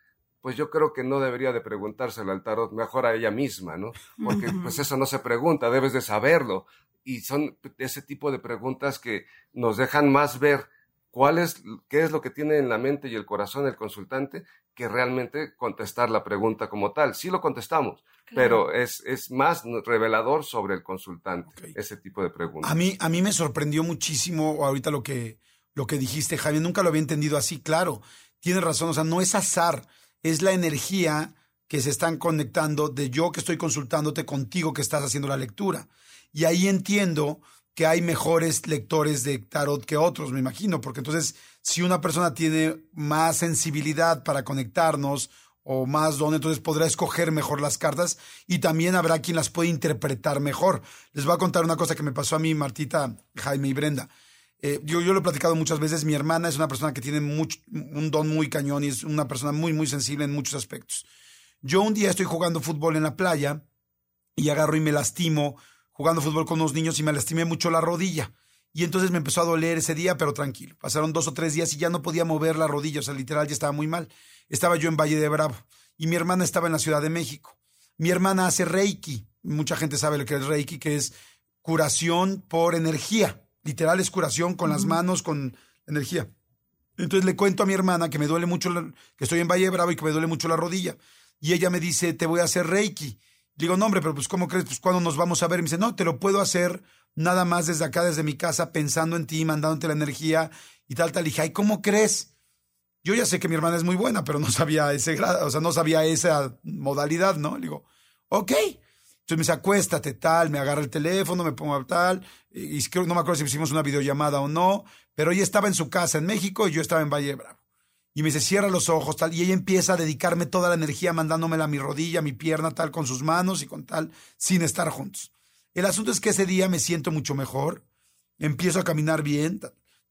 pues yo creo que no debería de preguntárselo al tarot, mejor a ella misma, ¿no? Porque pues eso no se pregunta, debes de saberlo. Y son ese tipo de preguntas que nos dejan más ver cuál es, qué es lo que tiene en la mente y el corazón el consultante, que realmente contestar la pregunta como tal. Sí lo contestamos, pero es, es más revelador sobre el consultante, ese tipo de preguntas. A mí, a mí me sorprendió muchísimo ahorita lo que, lo que dijiste, Javier. Nunca lo había entendido así, claro. Tienes razón, o sea, no es azar, es la energía que se están conectando de yo que estoy consultándote contigo que estás haciendo la lectura. Y ahí entiendo que hay mejores lectores de tarot que otros, me imagino, porque entonces si una persona tiene más sensibilidad para conectarnos o más don, entonces podrá escoger mejor las cartas y también habrá quien las puede interpretar mejor. Les voy a contar una cosa que me pasó a mí, Martita, Jaime y Brenda. Eh, yo, yo lo he platicado muchas veces, mi hermana es una persona que tiene un don muy cañón y es una persona muy, muy sensible en muchos aspectos. Yo un día estoy jugando fútbol en la playa y agarro y me lastimo jugando fútbol con unos niños y me lastimé mucho la rodilla. Y entonces me empezó a doler ese día, pero tranquilo. Pasaron dos o tres días y ya no podía mover la rodilla, o sea, literal ya estaba muy mal. Estaba yo en Valle de Bravo y mi hermana estaba en la Ciudad de México. Mi hermana hace Reiki. Mucha gente sabe lo que es Reiki, que es curación por energía. Literal es curación con las manos, con energía. Entonces le cuento a mi hermana que me duele mucho, que estoy en Valle de Bravo y que me duele mucho la rodilla. Y ella me dice, te voy a hacer Reiki. Digo, no, hombre, pero pues, ¿cómo crees? Pues, ¿cuándo nos vamos a ver? Y me dice, no, te lo puedo hacer nada más desde acá, desde mi casa, pensando en ti, mandándote la energía y tal, tal. Y dije, ay, ¿cómo crees? Yo ya sé que mi hermana es muy buena, pero no sabía ese grado, o sea, no sabía esa modalidad, ¿no? Le digo, ok. Entonces me dice, acuéstate, tal, me agarra el teléfono, me pongo tal, y, y no me acuerdo si hicimos una videollamada o no, pero ella estaba en su casa en México y yo estaba en Valle Bravo. Y me dice, cierra los ojos, tal. Y ella empieza a dedicarme toda la energía, mandándomela a mi rodilla, a mi pierna, tal, con sus manos y con tal, sin estar juntos. El asunto es que ese día me siento mucho mejor, empiezo a caminar bien.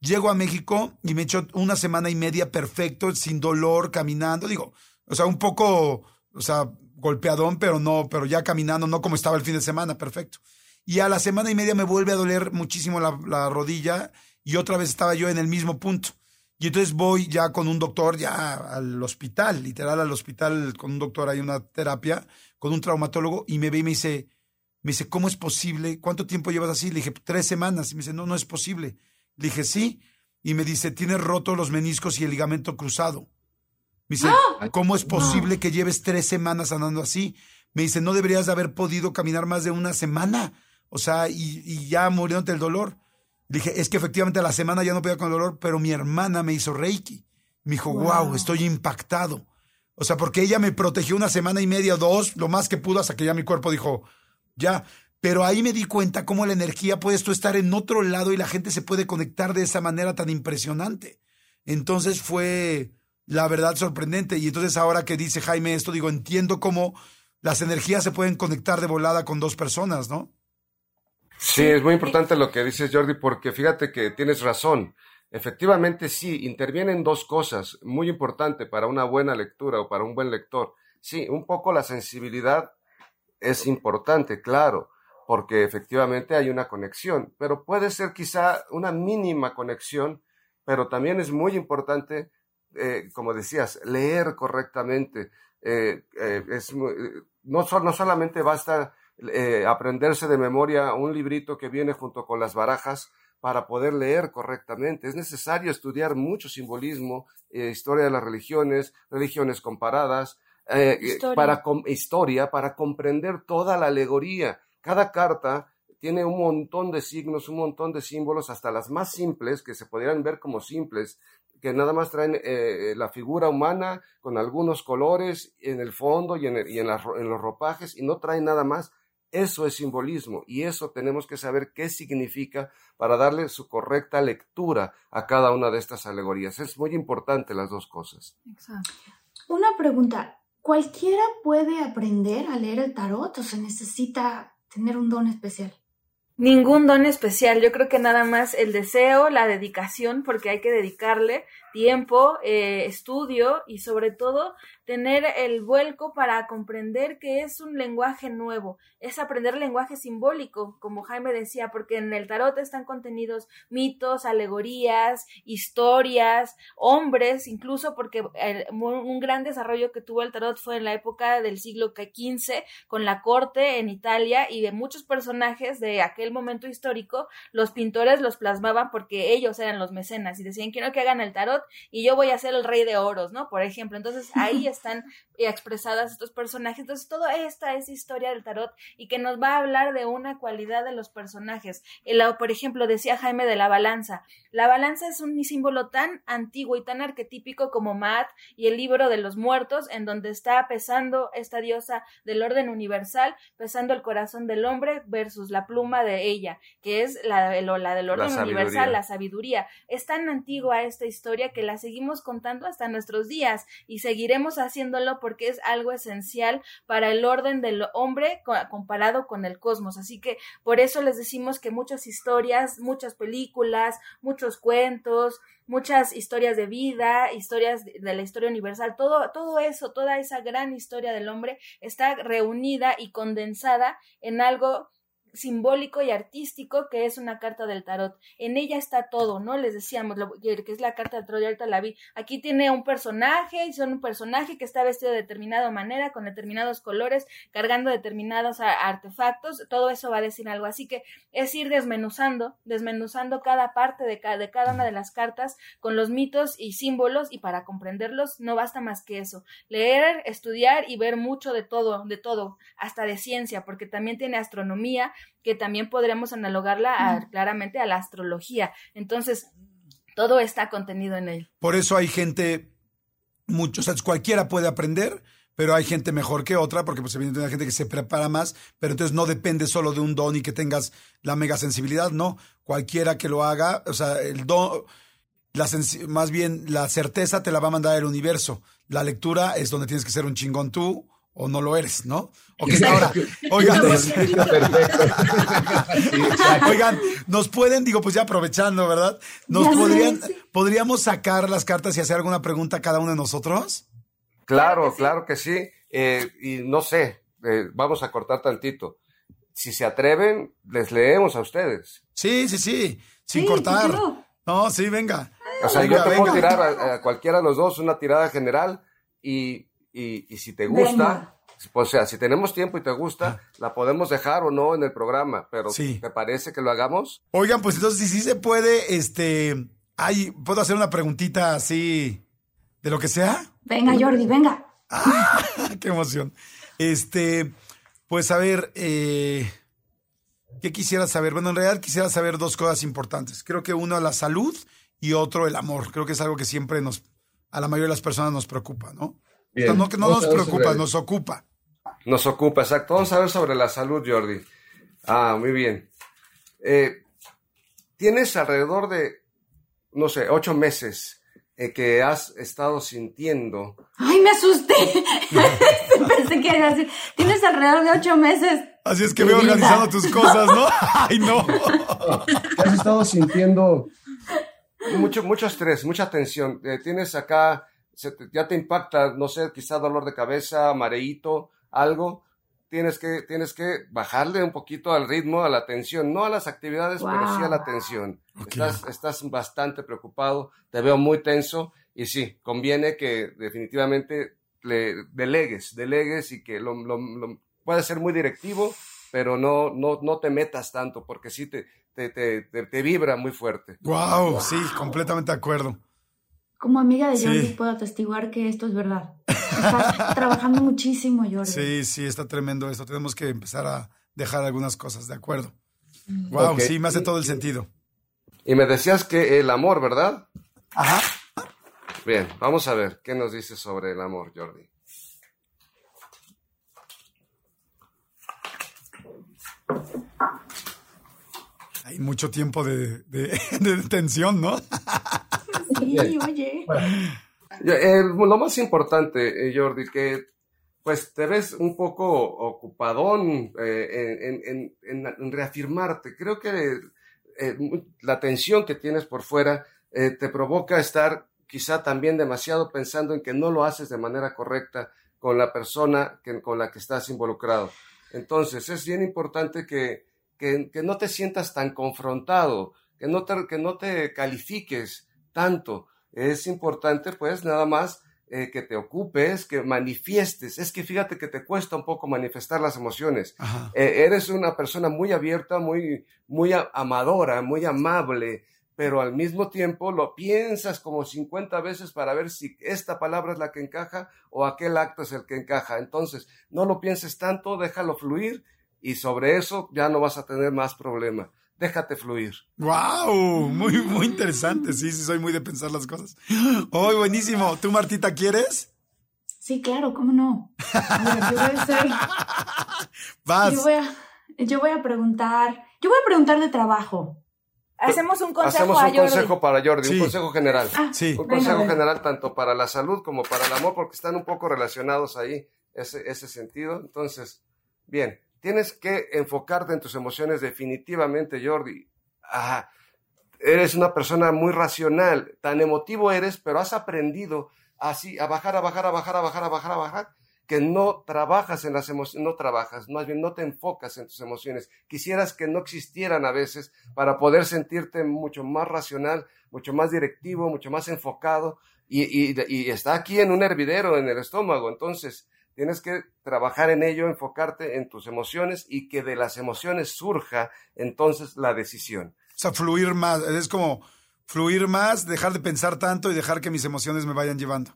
Llego a México y me echo una semana y media perfecto, sin dolor, caminando. Digo, o sea, un poco, o sea, golpeadón, pero no, pero ya caminando, no como estaba el fin de semana, perfecto. Y a la semana y media me vuelve a doler muchísimo la rodilla y otra vez estaba yo en el mismo punto. Y entonces voy ya con un doctor, ya al hospital, literal al hospital, con un doctor, hay una terapia, con un traumatólogo, y me ve y me dice, me dice, ¿cómo es posible? ¿Cuánto tiempo llevas así? Le dije, tres semanas. Y me dice, no, no es posible. Le dije, sí. Y me dice, tienes roto los meniscos y el ligamento cruzado. Me dice, ¡Ah! ¿cómo es posible que lleves tres semanas andando así? Me dice, no deberías de haber podido caminar más de una semana. O sea, y, y ya muriéndote el dolor. Dije, es que efectivamente a la semana ya no podía con el dolor, pero mi hermana me hizo Reiki. Me dijo, wow. estoy impactado. O sea, porque ella me protegió una semana y media, dos, lo más que pudo, hasta que ya mi cuerpo dijo, ya. Pero ahí me di cuenta cómo la energía puede estar en otro lado y la gente se puede conectar de esa manera tan impresionante. Entonces fue, la verdad, sorprendente. Y entonces ahora que dice Jaime esto, digo, entiendo cómo las energías se pueden conectar de volada con dos personas, ¿no? Sí, es muy importante lo que dices, Jordi, porque fíjate que tienes razón. Efectivamente, sí, intervienen dos cosas muy importantes para una buena lectura o para un buen lector. Sí, un poco la sensibilidad es importante, claro, porque efectivamente hay una conexión, pero puede ser quizá una mínima conexión, pero también es muy importante, eh, como decías, leer correctamente. Eh, eh, es no, no solamente basta eh, aprenderse de memoria un librito que viene junto con las barajas para poder leer correctamente. Es necesario estudiar mucho simbolismo, eh, historia de las religiones, religiones comparadas, eh, para historia, para comprender toda la alegoría. Cada carta tiene un montón de signos, un montón de símbolos, hasta las más simples, que se podrían ver como simples, que nada más traen la figura humana con algunos colores en el fondo y, en, en, los ropajes y no traen nada más, eso es simbolismo y eso tenemos que saber qué significa para darle su correcta lectura a cada una de estas alegorías. Es muy importante las dos cosas. Exacto. Una pregunta, ¿cualquiera puede aprender a leer el tarot o se necesita tener un don especial? Ningún don especial, yo creo que nada más el deseo, la dedicación, porque hay que dedicarle tiempo, eh, estudio y sobre todo tener el vuelco para comprender que es un lenguaje nuevo, es aprender lenguaje simbólico, como Jaime decía, porque en el tarot están contenidos mitos, alegorías, historias, hombres, incluso porque un gran desarrollo que tuvo el tarot fue en la época del siglo XV, con la corte en Italia y de muchos personajes de aquel momento histórico, los pintores los plasmaban porque ellos eran los mecenas y decían, quiero que hagan el tarot y yo voy a ser el rey de oros, ¿no? Por ejemplo, entonces ahí están expresadas estos personajes. Entonces, toda esta es historia del tarot y que nos va a hablar de una cualidad de los personajes. El, por ejemplo, decía Jaime de la balanza. La balanza es un símbolo tan antiguo y tan arquetípico como Maat y el libro de los muertos, en donde está pesando esta diosa del orden universal, pesando el corazón del hombre versus la pluma de ella, que es la, la del orden universal, la sabiduría. Es tan antigua esta historia que la seguimos contando hasta nuestros días y seguiremos haciéndolo porque es algo esencial para el orden del hombre comparado con el cosmos. Así que por eso les decimos que muchas historias, muchas películas, muchos cuentos, muchas historias de vida, historias de la historia universal, todo, todo eso, toda esa gran historia del hombre está reunida y condensada en algo simbólico y artístico que es una carta del tarot. En ella está todo, ¿no? Les decíamos lo, que es la carta del tarot y la vi. Aquí tiene un personaje y son un personaje que está vestido de determinada manera, con determinados colores, cargando determinados artefactos. Todo eso va a decir algo. Así que es ir desmenuzando, desmenuzando cada parte de de cada una de las cartas con los mitos y símbolos y para comprenderlos no basta más que eso. Leer, estudiar y ver mucho de todo, de todo, hasta de ciencia, porque también tiene astronomía, que también podríamos analogarla claramente a la astrología. Entonces, todo está contenido en él. Por eso hay gente, muchos, cualquiera puede aprender, pero hay gente mejor que otra, porque pues evidentemente hay gente que se prepara más, pero entonces no depende solo de un don y que tengas la mega sensibilidad, no, cualquiera que lo haga, o sea, el don, la más bien la certeza te la va a mandar el universo, la lectura es donde tienes que ser un chingón tú, o no lo eres, ¿no? ahora, oigan, oigan, nos pueden, digo, pues ya aprovechando, ¿verdad? Nos podrían, podríamos sacar las cartas y hacer alguna pregunta a cada uno de nosotros. Claro, claro que sí. Eh, y no sé, eh, vamos a cortar tantito. Si se atreven, les leemos a ustedes. Sí, sí, sí, sin cortar. No, sí, venga. O sea, yo te puedo tirar a, cualquiera de los dos una tirada general y, y, si te gusta, o sea, si tenemos tiempo y te gusta, la podemos dejar o no en el programa, pero ¿te parece que lo hagamos? Oigan, pues entonces si sí se puede, este, ay, ¿puedo hacer una preguntita así de lo que sea? Venga, Jordi, venga. Ah, qué emoción. Este, pues a ver, eh, ¿qué quisiera saber? Bueno, en realidad quisiera saber dos cosas importantes. Creo que uno, la salud y otro, el amor. Creo que es algo que siempre nos, a la mayoría de las personas nos preocupa, ¿no? No, que no nos preocupa, nos ocupa. Nos ocupa, exacto. Vamos a ver sobre la salud, Jordi. Ah, muy bien. Eh, tienes alrededor de, no sé, ocho meses eh, que has estado sintiendo. ¡Ay, me asusté! Pensé que era así. Tienes alrededor de ocho meses. Así es que veo organizando tus cosas, ¿no? ¡Ay, no! Has estado sintiendo mucho, mucho estrés, mucha tensión. Eh, tienes acá, ya te impacta, no sé, quizá dolor de cabeza, mareíto, algo. Tienes que, tienes que bajarle un poquito al ritmo, a la tensión, no a las actividades, pero sí a la tensión. Estás, estás bastante preocupado, te veo muy tenso y sí, conviene que definitivamente le delegues, delegues y que lo, puede ser muy directivo, pero no, no, no te metas tanto porque sí te, te, te, vibra muy fuerte. Wow, sí, completamente de acuerdo. Como amiga de Jordi puedo atestiguar que esto es verdad. Estás trabajando muchísimo, Jordi. Sí, sí, está tremendo esto. Tenemos que empezar a dejar algunas cosas, de acuerdo. Wow, sí, me hace todo el sentido. Y me decías que el amor, ¿verdad? Ajá. Bien, vamos a ver qué nos dice sobre el amor, Jordi. Hay mucho tiempo de, de, tensión, ¿no? Sí, oye. Eh, lo más importante, eh, Jordi, que pues te ves un poco ocupadón eh, en, reafirmarte. Creo que la tensión que tienes por fuera te provoca estar quizá también demasiado pensando en que no lo haces de manera correcta con la persona con la que estás involucrado. Entonces, es bien importante que, que, no te sientas tan confrontado, que no te, que no te califiques tanto. Es importante, pues, nada más eh, que te ocupes, que manifiestes. Es que fíjate que te cuesta un poco manifestar las emociones. Eh, eres una persona muy abierta, muy, muy amadora, muy amable, pero al mismo tiempo lo piensas como 50 veces para ver si esta palabra es la que encaja o aquel acto es el que encaja. Entonces, no lo pienses tanto, déjalo fluir y sobre eso ya no vas a tener más problema. Déjate fluir. ¡Wow! Muy, muy interesante. Sí, sí, soy muy de pensar las cosas. ¡Oh, buenísimo! ¿Tú, Martita, quieres? Sí, claro, ¿cómo no? yo voy a. Vas. Yo voy a, yo voy a preguntar... Yo voy a preguntar de trabajo. Hacemos un consejo Hacemos un consejo para Jordi, un consejo general. Ah, sí. Un consejo general tanto para la salud como para el amor, porque están un poco relacionados ahí, ese, ese sentido. Entonces, bien, tienes que enfocarte en tus emociones definitivamente, Jordi. Ah, eres una persona muy racional, tan emotivo eres, pero has aprendido así a bajar, a bajar, a bajar, a bajar, a bajar, a bajar que no trabajas en las emociones, no trabajas, más bien no te enfocas en tus emociones. Quisieras que no existieran a veces para poder sentirte mucho más racional, mucho más directivo, mucho más enfocado y, y, está aquí en un hervidero en el estómago. Entonces, tienes que trabajar en ello, enfocarte en tus emociones y que de las emociones surja entonces la decisión. O sea, fluir más, es como fluir más, dejar de pensar tanto y dejar que mis emociones me vayan llevando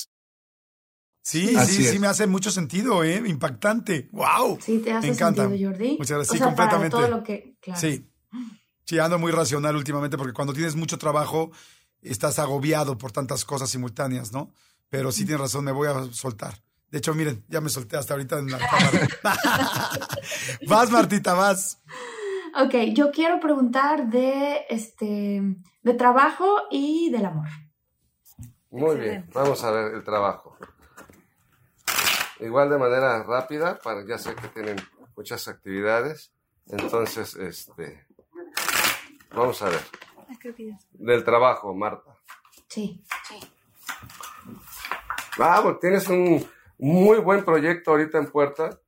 Sí, sí, sí, me hace mucho sentido, ¿eh? Impactante. ¡Wow! Sí, te hace me encanta. sentido, Jordi. Muchas gracias. sí, completamente. todo lo que, Sí. Sí, ando muy racional últimamente porque cuando tienes mucho trabajo estás agobiado por tantas cosas simultáneas, ¿no? Pero sí tienes razón, me voy a soltar. De hecho, miren, ya me solté hasta ahorita en la cámara. vas, Martita, vas. Ok, yo quiero preguntar de este de trabajo y del amor. Muy bien, vamos a ver el trabajo. Igual de manera rápida, para ya sé que tienen muchas actividades. Entonces, este vamos a ver. Del trabajo, Marta. Sí, sí. Vamos, tienes un muy buen proyecto ahorita en puerta.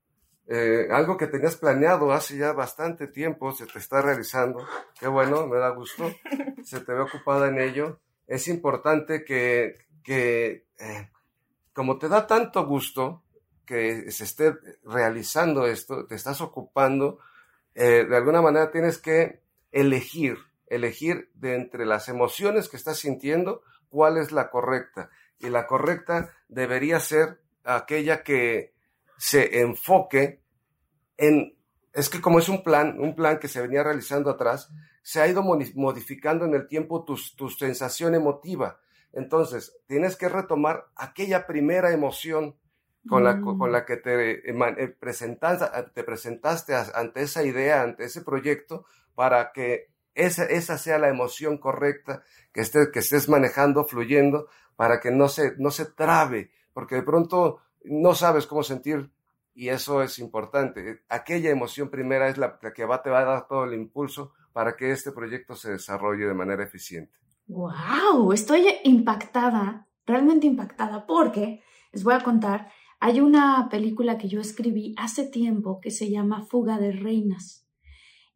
Eh, algo que tenías planeado hace ya bastante tiempo se te está realizando. Qué bueno, me da gusto. Se te ve ocupada en ello. Es importante que, que eh, como te da tanto gusto que se esté realizando esto, te estás ocupando, eh, de alguna manera tienes que elegir, elegir de entre las emociones que estás sintiendo, cuál es la correcta. Y la correcta debería ser aquella que se enfoque en, es que como es un plan, un plan que se venía realizando atrás, se ha ido modificando en el tiempo tu, tu sensación emotiva. Entonces, tienes que retomar aquella primera emoción con, la, con la que te, eh, eh, presentaste, te presentaste ante esa idea, ante ese proyecto, para que esa, esa sea la emoción correcta que, estés, que estés manejando, fluyendo, para que no se, no se trabe, porque de pronto no sabes cómo sentir y eso es importante. Aquella emoción primera es la, que va, te va a dar todo el impulso para que este proyecto se desarrolle de manera eficiente. ¡Wow! Estoy impactada, realmente impactada, porque les voy a contar, hay una película que yo escribí hace tiempo que se llama Fuga de Reinas.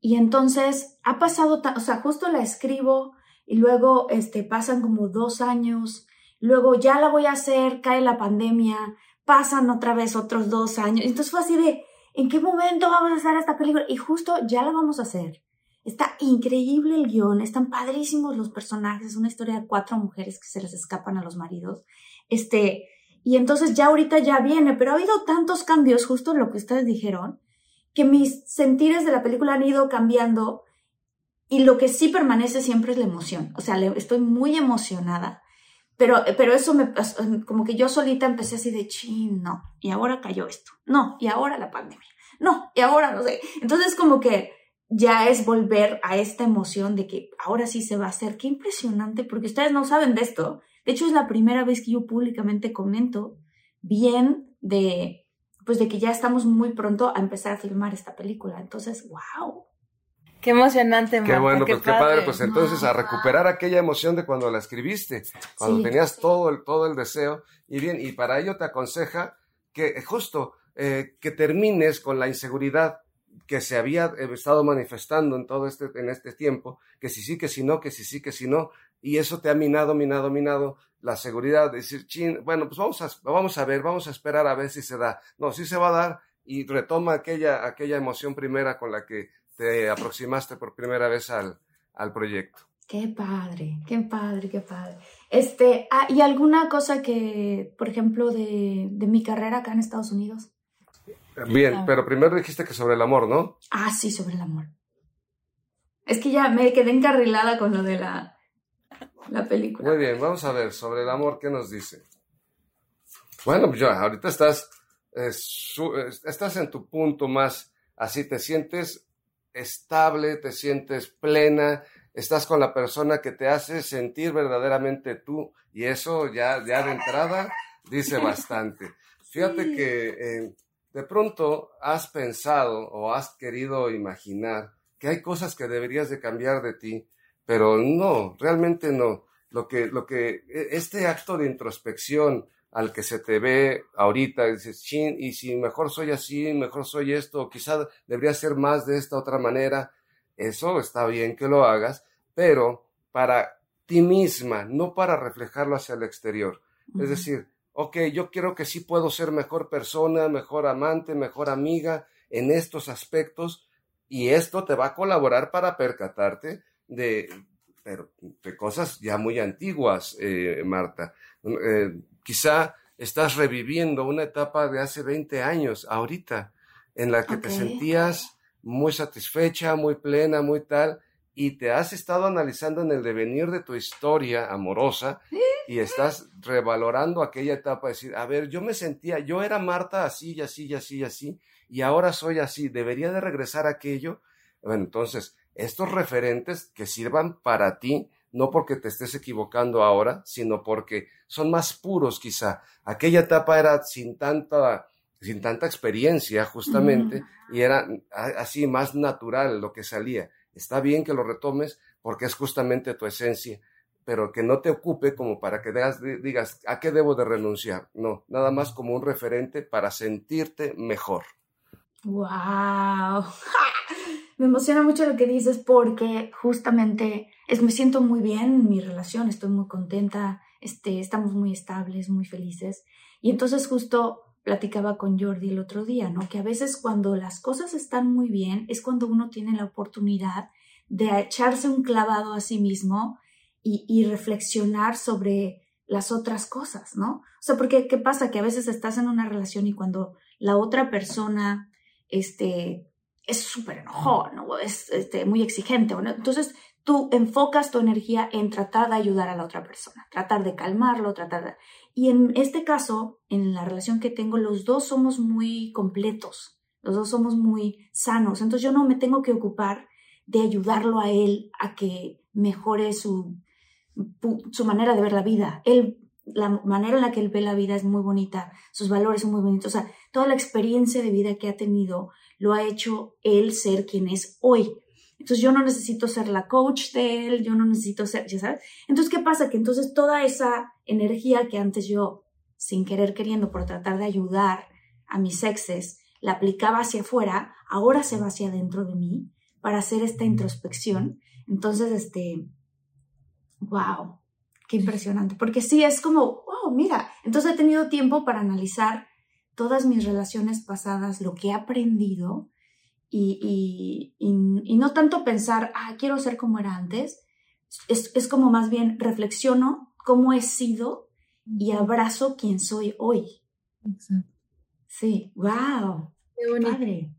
Y entonces ha pasado, o sea, justo la escribo y luego este, pasan como dos años, luego ya la voy a hacer, cae la pandemia, pasan otra vez otros dos años. Entonces fue así de, ¿en qué momento vamos a hacer esta película? Y justo ya la vamos a hacer. Está increíble el guion, están padrísimos los personajes, es una historia de cuatro mujeres que se les escapan a los maridos. Este, y entonces ya ahorita ya viene, pero ha habido tantos cambios, justo en lo que ustedes dijeron, que mis sentires de la película han ido cambiando y lo que sí permanece siempre es la emoción. O sea, estoy muy emocionada pero, pero eso me, como que yo solita empecé así de chin, no, y ahora cayó esto, no, y ahora la pandemia, no, y ahora no sé. Entonces como que ya es volver a esta emoción de que ahora sí se va a hacer. Qué impresionante, porque ustedes no saben de esto. De hecho, es la primera vez que yo públicamente comento bien de, pues de que ya estamos muy pronto a empezar a filmar esta película. Entonces, wow. Qué emocionante, Marta, Qué bueno, pues qué padre. Pues entonces a recuperar aquella emoción de cuando la escribiste, cuando tenías todo el, todo el deseo. Y bien, y para ello te aconseja que eh, justo eh, que termines con la inseguridad que se había eh, estado manifestando en todo este, en este tiempo, que si sí, que si no, que si sí, que si no, y eso te ha minado, minado, minado la seguridad de decir, chin, bueno, pues vamos a, vamos a ver, vamos a esperar a ver si se da. No, sí se va a dar y retoma aquella, aquella emoción primera con la que te aproximaste por primera vez al, al proyecto. Qué padre, qué padre, qué padre. Este, ah, ¿y alguna cosa que, por ejemplo, de, de mi carrera acá en Estados Unidos? Bien, ah. pero primero dijiste que sobre el amor, ¿no? Ah, sí, sobre el amor. Es que ya me quedé encarrilada con lo de la, la película. Muy bien, vamos a ver, sobre el amor, ¿qué nos dice? Bueno, pues ya, ahorita estás, estás en tu punto más, así te sientes estable, te sientes plena, estás con la persona que te hace sentir verdaderamente tú y eso ya, ya de entrada dice bastante. Fíjate que eh, de pronto has pensado o has querido imaginar que hay cosas que deberías de cambiar de ti, pero no, realmente no. Lo que, lo que, e, este acto de introspección, al que se te ve ahorita, dices, chin, y si mejor soy así, mejor soy esto, o quizá debería ser más de esta otra manera, eso está bien que lo hagas, pero para ti misma, no para reflejarlo hacia el exterior. Es decir, ok, yo quiero que sí puedo ser mejor persona, mejor amante, mejor amiga en estos aspectos, y esto te va a colaborar para percatarte de, de cosas ya muy antiguas, eh, Marta. Eh, Quizá estás reviviendo una etapa de hace 20 años, ahorita, en la que te sentías muy satisfecha, muy plena, muy tal, y te has estado analizando en el devenir de tu historia amorosa y estás revalorando aquella etapa, decir, a ver, yo me sentía, yo era Marta así y así y así y así, y ahora soy así, debería de regresar a aquello. Bueno, entonces, estos referentes que sirvan para ti, no porque te estés equivocando ahora, sino porque son más puros quizá. Aquella etapa era sin tanta, sin tanta experiencia justamente y era así más natural lo que salía. Está bien que lo retomes porque es justamente tu esencia, pero que no te ocupe como para que digas, digas a qué debo de renunciar. No, nada más como un referente para sentirte mejor. ¡Wow! me emociona mucho lo que dices porque justamente es, me siento muy bien en mi relación, estoy muy contenta, este, estamos muy estables, muy felices. Y entonces justo platicaba con Jordi el otro día, ¿no? Que a veces cuando las cosas están muy bien es cuando uno tiene la oportunidad de echarse un clavado a sí mismo y, reflexionar sobre las otras cosas, ¿no? O sea, porque ¿qué pasa? Que a veces estás en una relación y cuando la otra persona, este, es súper enojón, ¿no? es este, muy exigente. Entonces, tú enfocas tu energía en tratar de ayudar a la otra persona, tratar de calmarlo, tratar. Y en este caso, en la relación que tengo, los dos somos muy completos, los dos somos muy sanos. Entonces, yo no me tengo que ocupar de ayudarlo a él a que mejore su, su manera de ver la vida. Él la manera en la que él ve la vida es muy bonita, sus valores son muy bonitos, o sea, toda la experiencia de vida que ha tenido lo ha hecho él ser quien es hoy. Entonces yo no necesito ser la coach de él, yo no necesito ser, ya sabes. Entonces, ¿qué pasa? Que entonces toda esa energía que antes yo, sin querer queriendo, por tratar de ayudar a mis exes, la aplicaba hacia afuera, ahora se va hacia adentro de mí para hacer esta introspección. Entonces, este, wow, qué impresionante. Porque sí, es como, wow, mira, entonces he tenido tiempo para analizar todas mis relaciones pasadas, lo que he aprendido y, no tanto pensar, ah, quiero ser como era antes, es, como más bien reflexiono cómo he sido y abrazo quién soy hoy. Exacto. Sí, wow. Qué padre.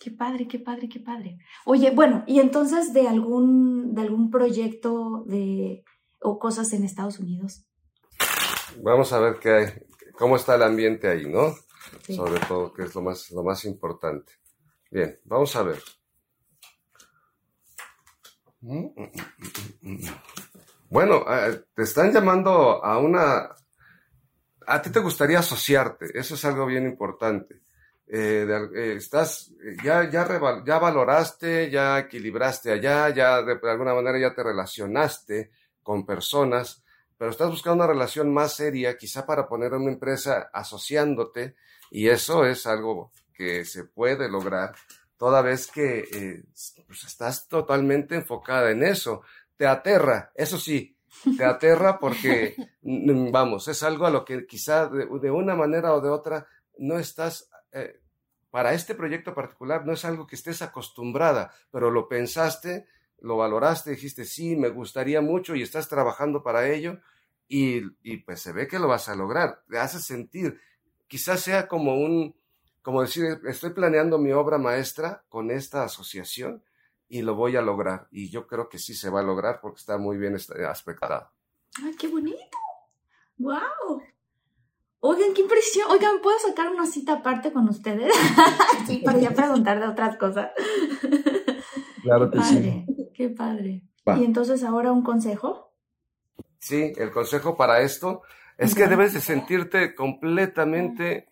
Qué padre, qué padre, qué padre. Oye, bueno, y entonces de algún, de algún proyecto de, o cosas en Estados Unidos. Vamos a ver qué hay cómo está el ambiente ahí, ¿no? Sobre todo, que es lo más, lo más importante. Bien, vamos a ver. Bueno, te están llamando a una... A ti te gustaría asociarte, eso es algo bien importante. Eh, eh, estás, ya, ya, ya valoraste, ya equilibraste allá, ya de alguna manera ya te relacionaste con personas pero estás buscando una relación más seria, quizá para poner una empresa asociándote, y eso es algo que se puede lograr toda vez que eh, pues, estás totalmente enfocada en eso. Te aterra, eso sí, te aterra porque, vamos, es algo a lo que quizá de, una manera o de otra no estás, eh, para este proyecto particular, no es algo que estés acostumbrada, pero lo pensaste lo valoraste, dijiste, sí, me gustaría mucho y estás trabajando para ello y, y pues se ve que lo vas a lograr, te hace sentir, quizás sea como un, como decir, estoy planeando mi obra maestra con esta asociación y lo voy a lograr. Y yo creo que sí se va a lograr porque está muy bien aspectado. ¡Ay, qué bonito! ¡Wow! Oigan, qué impresión. Oigan, ¿puedo sacar una cita aparte con ustedes? sí, para ya preguntar de otras cosas. Claro que sí. Qué padre. Y entonces ahora un consejo. Sí, el consejo para esto es que debes de sentirte completamente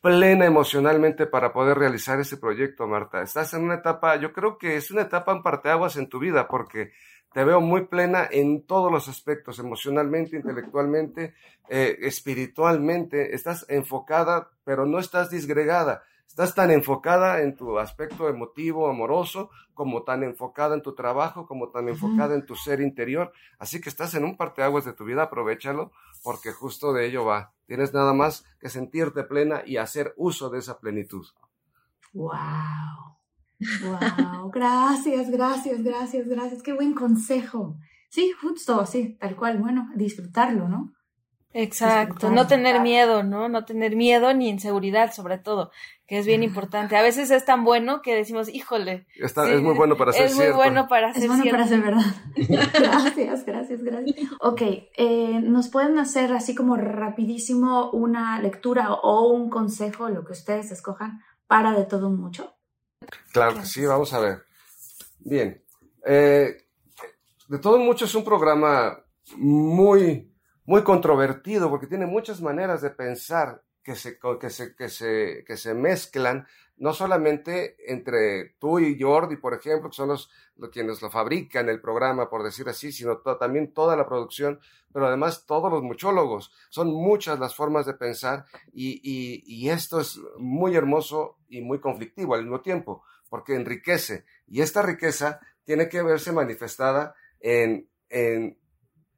plena emocionalmente para poder realizar ese proyecto, Marta. Estás en una etapa, yo creo que es una etapa en parteaguas en tu vida porque te veo muy plena en todos los aspectos, emocionalmente, intelectualmente, eh, espiritualmente. Estás enfocada, pero no estás disgregada. Estás tan enfocada en tu aspecto emotivo, amoroso, como tan enfocada en tu trabajo, como tan enfocada en tu ser interior. Así que estás en un parteaguas de tu vida, aprovechalo, porque justo de ello va. Tienes nada más que sentirte plena y hacer uso de esa plenitud. ¡Wow! ¡Wow! gracias, gracias, gracias, gracias. Qué buen consejo. Sí, justo, sí, tal cual. Bueno, disfrutarlo, ¿no? Exacto, no tener miedo, ¿no? No tener miedo ni inseguridad, sobre todo, que es bien importante. A veces es tan bueno que decimos, híjole. Está, es muy bueno para ser Es muy bueno para ser Es bueno para ser verdad. gracias, gracias, gracias. Ok, eh, ¿nos pueden hacer así como rapidísimo una lectura o un consejo, lo que ustedes escojan, para de todo mucho? Claro que sí, vamos a ver. Bien. Eh, de todo mucho es un programa muy muy controvertido porque tiene muchas maneras de pensar que se, que se, que se, que se mezclan, no solamente entre tú y Jordi, por ejemplo, que son los, quienes lo fabrican el programa, por decir así, sino también toda la producción, pero además todos los muchólogos. Son muchas las formas de pensar y, y, y esto es muy hermoso y muy conflictivo al mismo tiempo, porque enriquece. Y esta riqueza tiene que verse manifestada en, en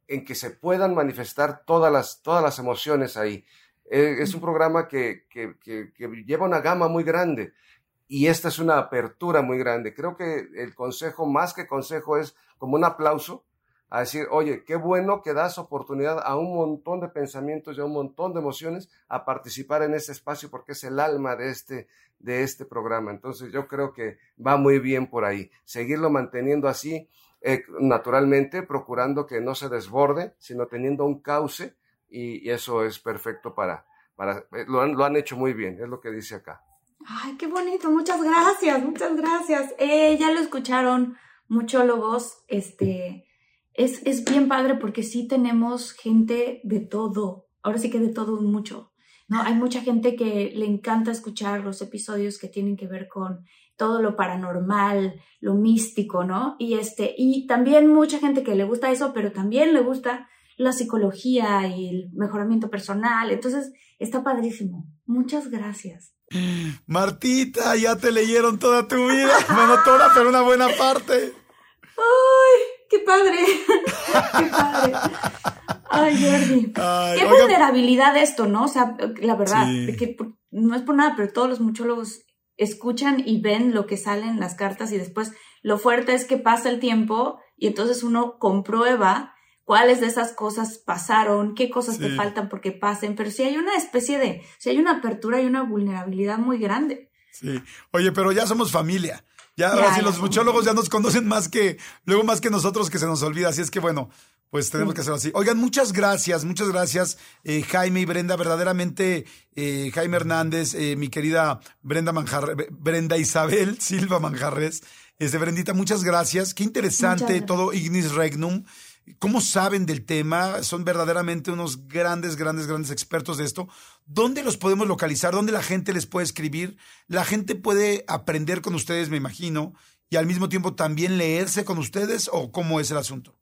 en que se puedan manifestar todas las, todas las emociones ahí. Eh, es un programa que, que, que, lleva una gama muy grande y esta es una apertura muy grande. Creo que el consejo, más que consejo, es como un aplauso a decir, oye, qué bueno que das oportunidad a un montón de pensamientos y a un montón de emociones a participar en este espacio porque es el alma de este, de este programa. Entonces yo creo que va muy bien por ahí. Seguirlo manteniendo así eh, naturalmente procurando que no se desborde, sino teniendo un cauce y, eso es perfecto para, para eh, lo, han, lo han hecho muy bien, es lo que dice acá. Ay, qué bonito, muchas gracias, muchas gracias. Eh, ya lo escucharon, muchólogos, este, es, es bien padre porque sí tenemos gente de todo, ahora sí que de todo mucho. ¿no? Hay mucha gente que le encanta escuchar los episodios que tienen que ver con todo lo paranormal, lo místico, ¿no? Y este, y también mucha gente que le gusta eso, pero también le gusta la psicología y el mejoramiento personal. Entonces, está padrísimo. Muchas gracias. Martita, ya te leyeron toda tu vida. Bueno, toda, pero una buena parte. ¡Ay! ¡Qué padre! ¡Qué padre! Ay, Jordi. Qué vulnerabilidad esto, ¿no? O sea, la verdad, que no es por nada, pero todos los muchólogos escuchan y ven lo que sale en las cartas y después lo fuerte es que pasa el tiempo y entonces uno comprueba cuáles de esas cosas pasaron, qué cosas te faltan porque pasen, pero si hay una especie de, si hay una apertura y una vulnerabilidad muy grande. Sí, oye, pero ya somos familia. Ya, ahora sí, los muchólogos ya nos conocen más que, luego más que nosotros que se nos olvida. Así es que bueno, pues tenemos que hacerlo así. Oigan, muchas gracias, muchas gracias, eh, Jaime y Brenda. Verdaderamente, eh, Jaime Hernández, eh, mi querida Brenda Manjar, Brenda Isabel Silva Manjarres. Este, Brendita, muchas gracias. Qué interesante todo Ignis Regnum. ¿Cómo saben del tema? Son verdaderamente unos grandes, grandes, grandes expertos de esto. ¿Dónde los podemos localizar? ¿Dónde la gente les puede escribir? La gente puede aprender con ustedes, me imagino, y al mismo tiempo también leerse con ustedes o cómo es el asunto.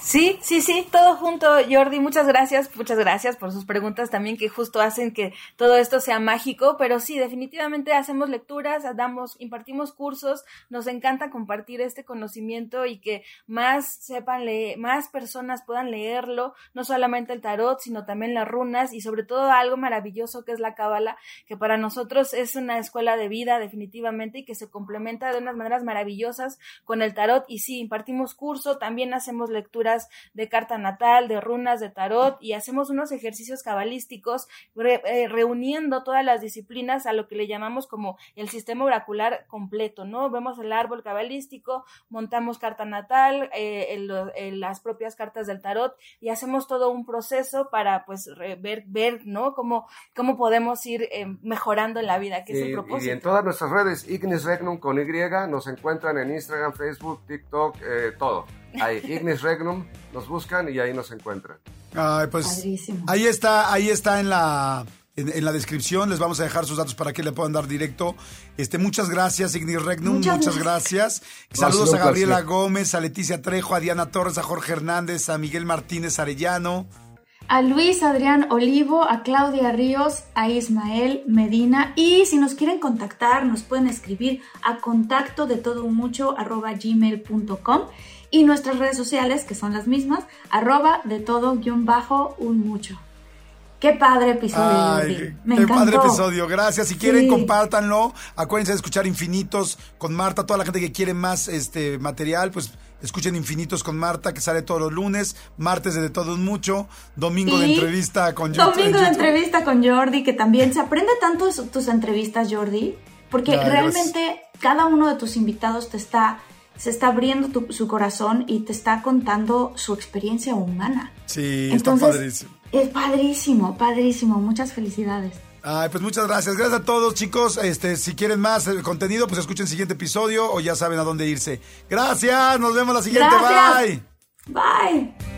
Sí, sí, sí, todo junto, Jordi. Muchas gracias, muchas gracias por sus preguntas también que justo hacen que todo esto sea mágico. Pero sí, definitivamente hacemos lecturas, damos, impartimos cursos. Nos encanta compartir este conocimiento y que más sepan leer, más personas puedan leerlo, no solamente el tarot, sino también las runas y sobre todo algo maravilloso que es la cábala, que para nosotros es una escuela de vida definitivamente y que se complementa de unas maneras maravillosas con el tarot. Y sí, impartimos curso, también hacemos lecturas de carta natal, de runas, de tarot y hacemos unos ejercicios cabalísticos eh, reuniendo todas las disciplinas a lo que le llamamos como el sistema oracular completo, ¿no? Vemos el árbol cabalístico, montamos carta natal, eh, las propias cartas del tarot y hacemos todo un proceso para pues ver, ver, ¿no? Cómo, cómo podemos ir eh, mejorando en la vida, que es el propósito. Y en todas nuestras redes, Ignis Regnum con Y, nos encuentran en Instagram, Facebook, TikTok, todo. Ahí, Ignis Regnum, nos buscan y ahí nos encuentran. pues ahí está, ahí está en la en, la descripción. Les vamos a dejar sus datos para que le puedan dar directo. Este, muchas gracias, Ignis Regnum. Muchas, gracias. Saludos a Gabriela Gómez, a Leticia Trejo, a Diana Torres, a Jorge Hernández, a Miguel Martínez Arellano. A Luis Adrián Olivo, a Claudia Ríos, a Ismael Medina. Y si nos quieren contactar, nos pueden escribir a contacto de todo mucho arroba gmail.com y nuestras redes sociales, que son las mismas, arroba de todo guion bajo un mucho. Qué padre episodio. Me qué padre episodio. Gracias. Si quieren, compártanlo. Acuérdense de escuchar Infinitos con Marta. Toda la gente que quiere más este material, pues Escuchen Infinitos con Marta, que sale todos los lunes, martes de, todo un mucho, domingo de entrevista con Jordi. Domingo de entrevista con Jordi, que también se aprende tanto tus entrevistas, Jordi, porque realmente cada uno de tus invitados te está se está abriendo su corazón y te está contando su experiencia humana. Sí, Entonces, está padrísimo. Es padrísimo, padrísimo. Muchas felicidades. Ay, pues muchas gracias. Gracias a todos, chicos. Este, si quieren más eh, contenido, pues escuchen el siguiente episodio o ya saben a dónde irse. Gracias, nos vemos la siguiente. Bye. Bye.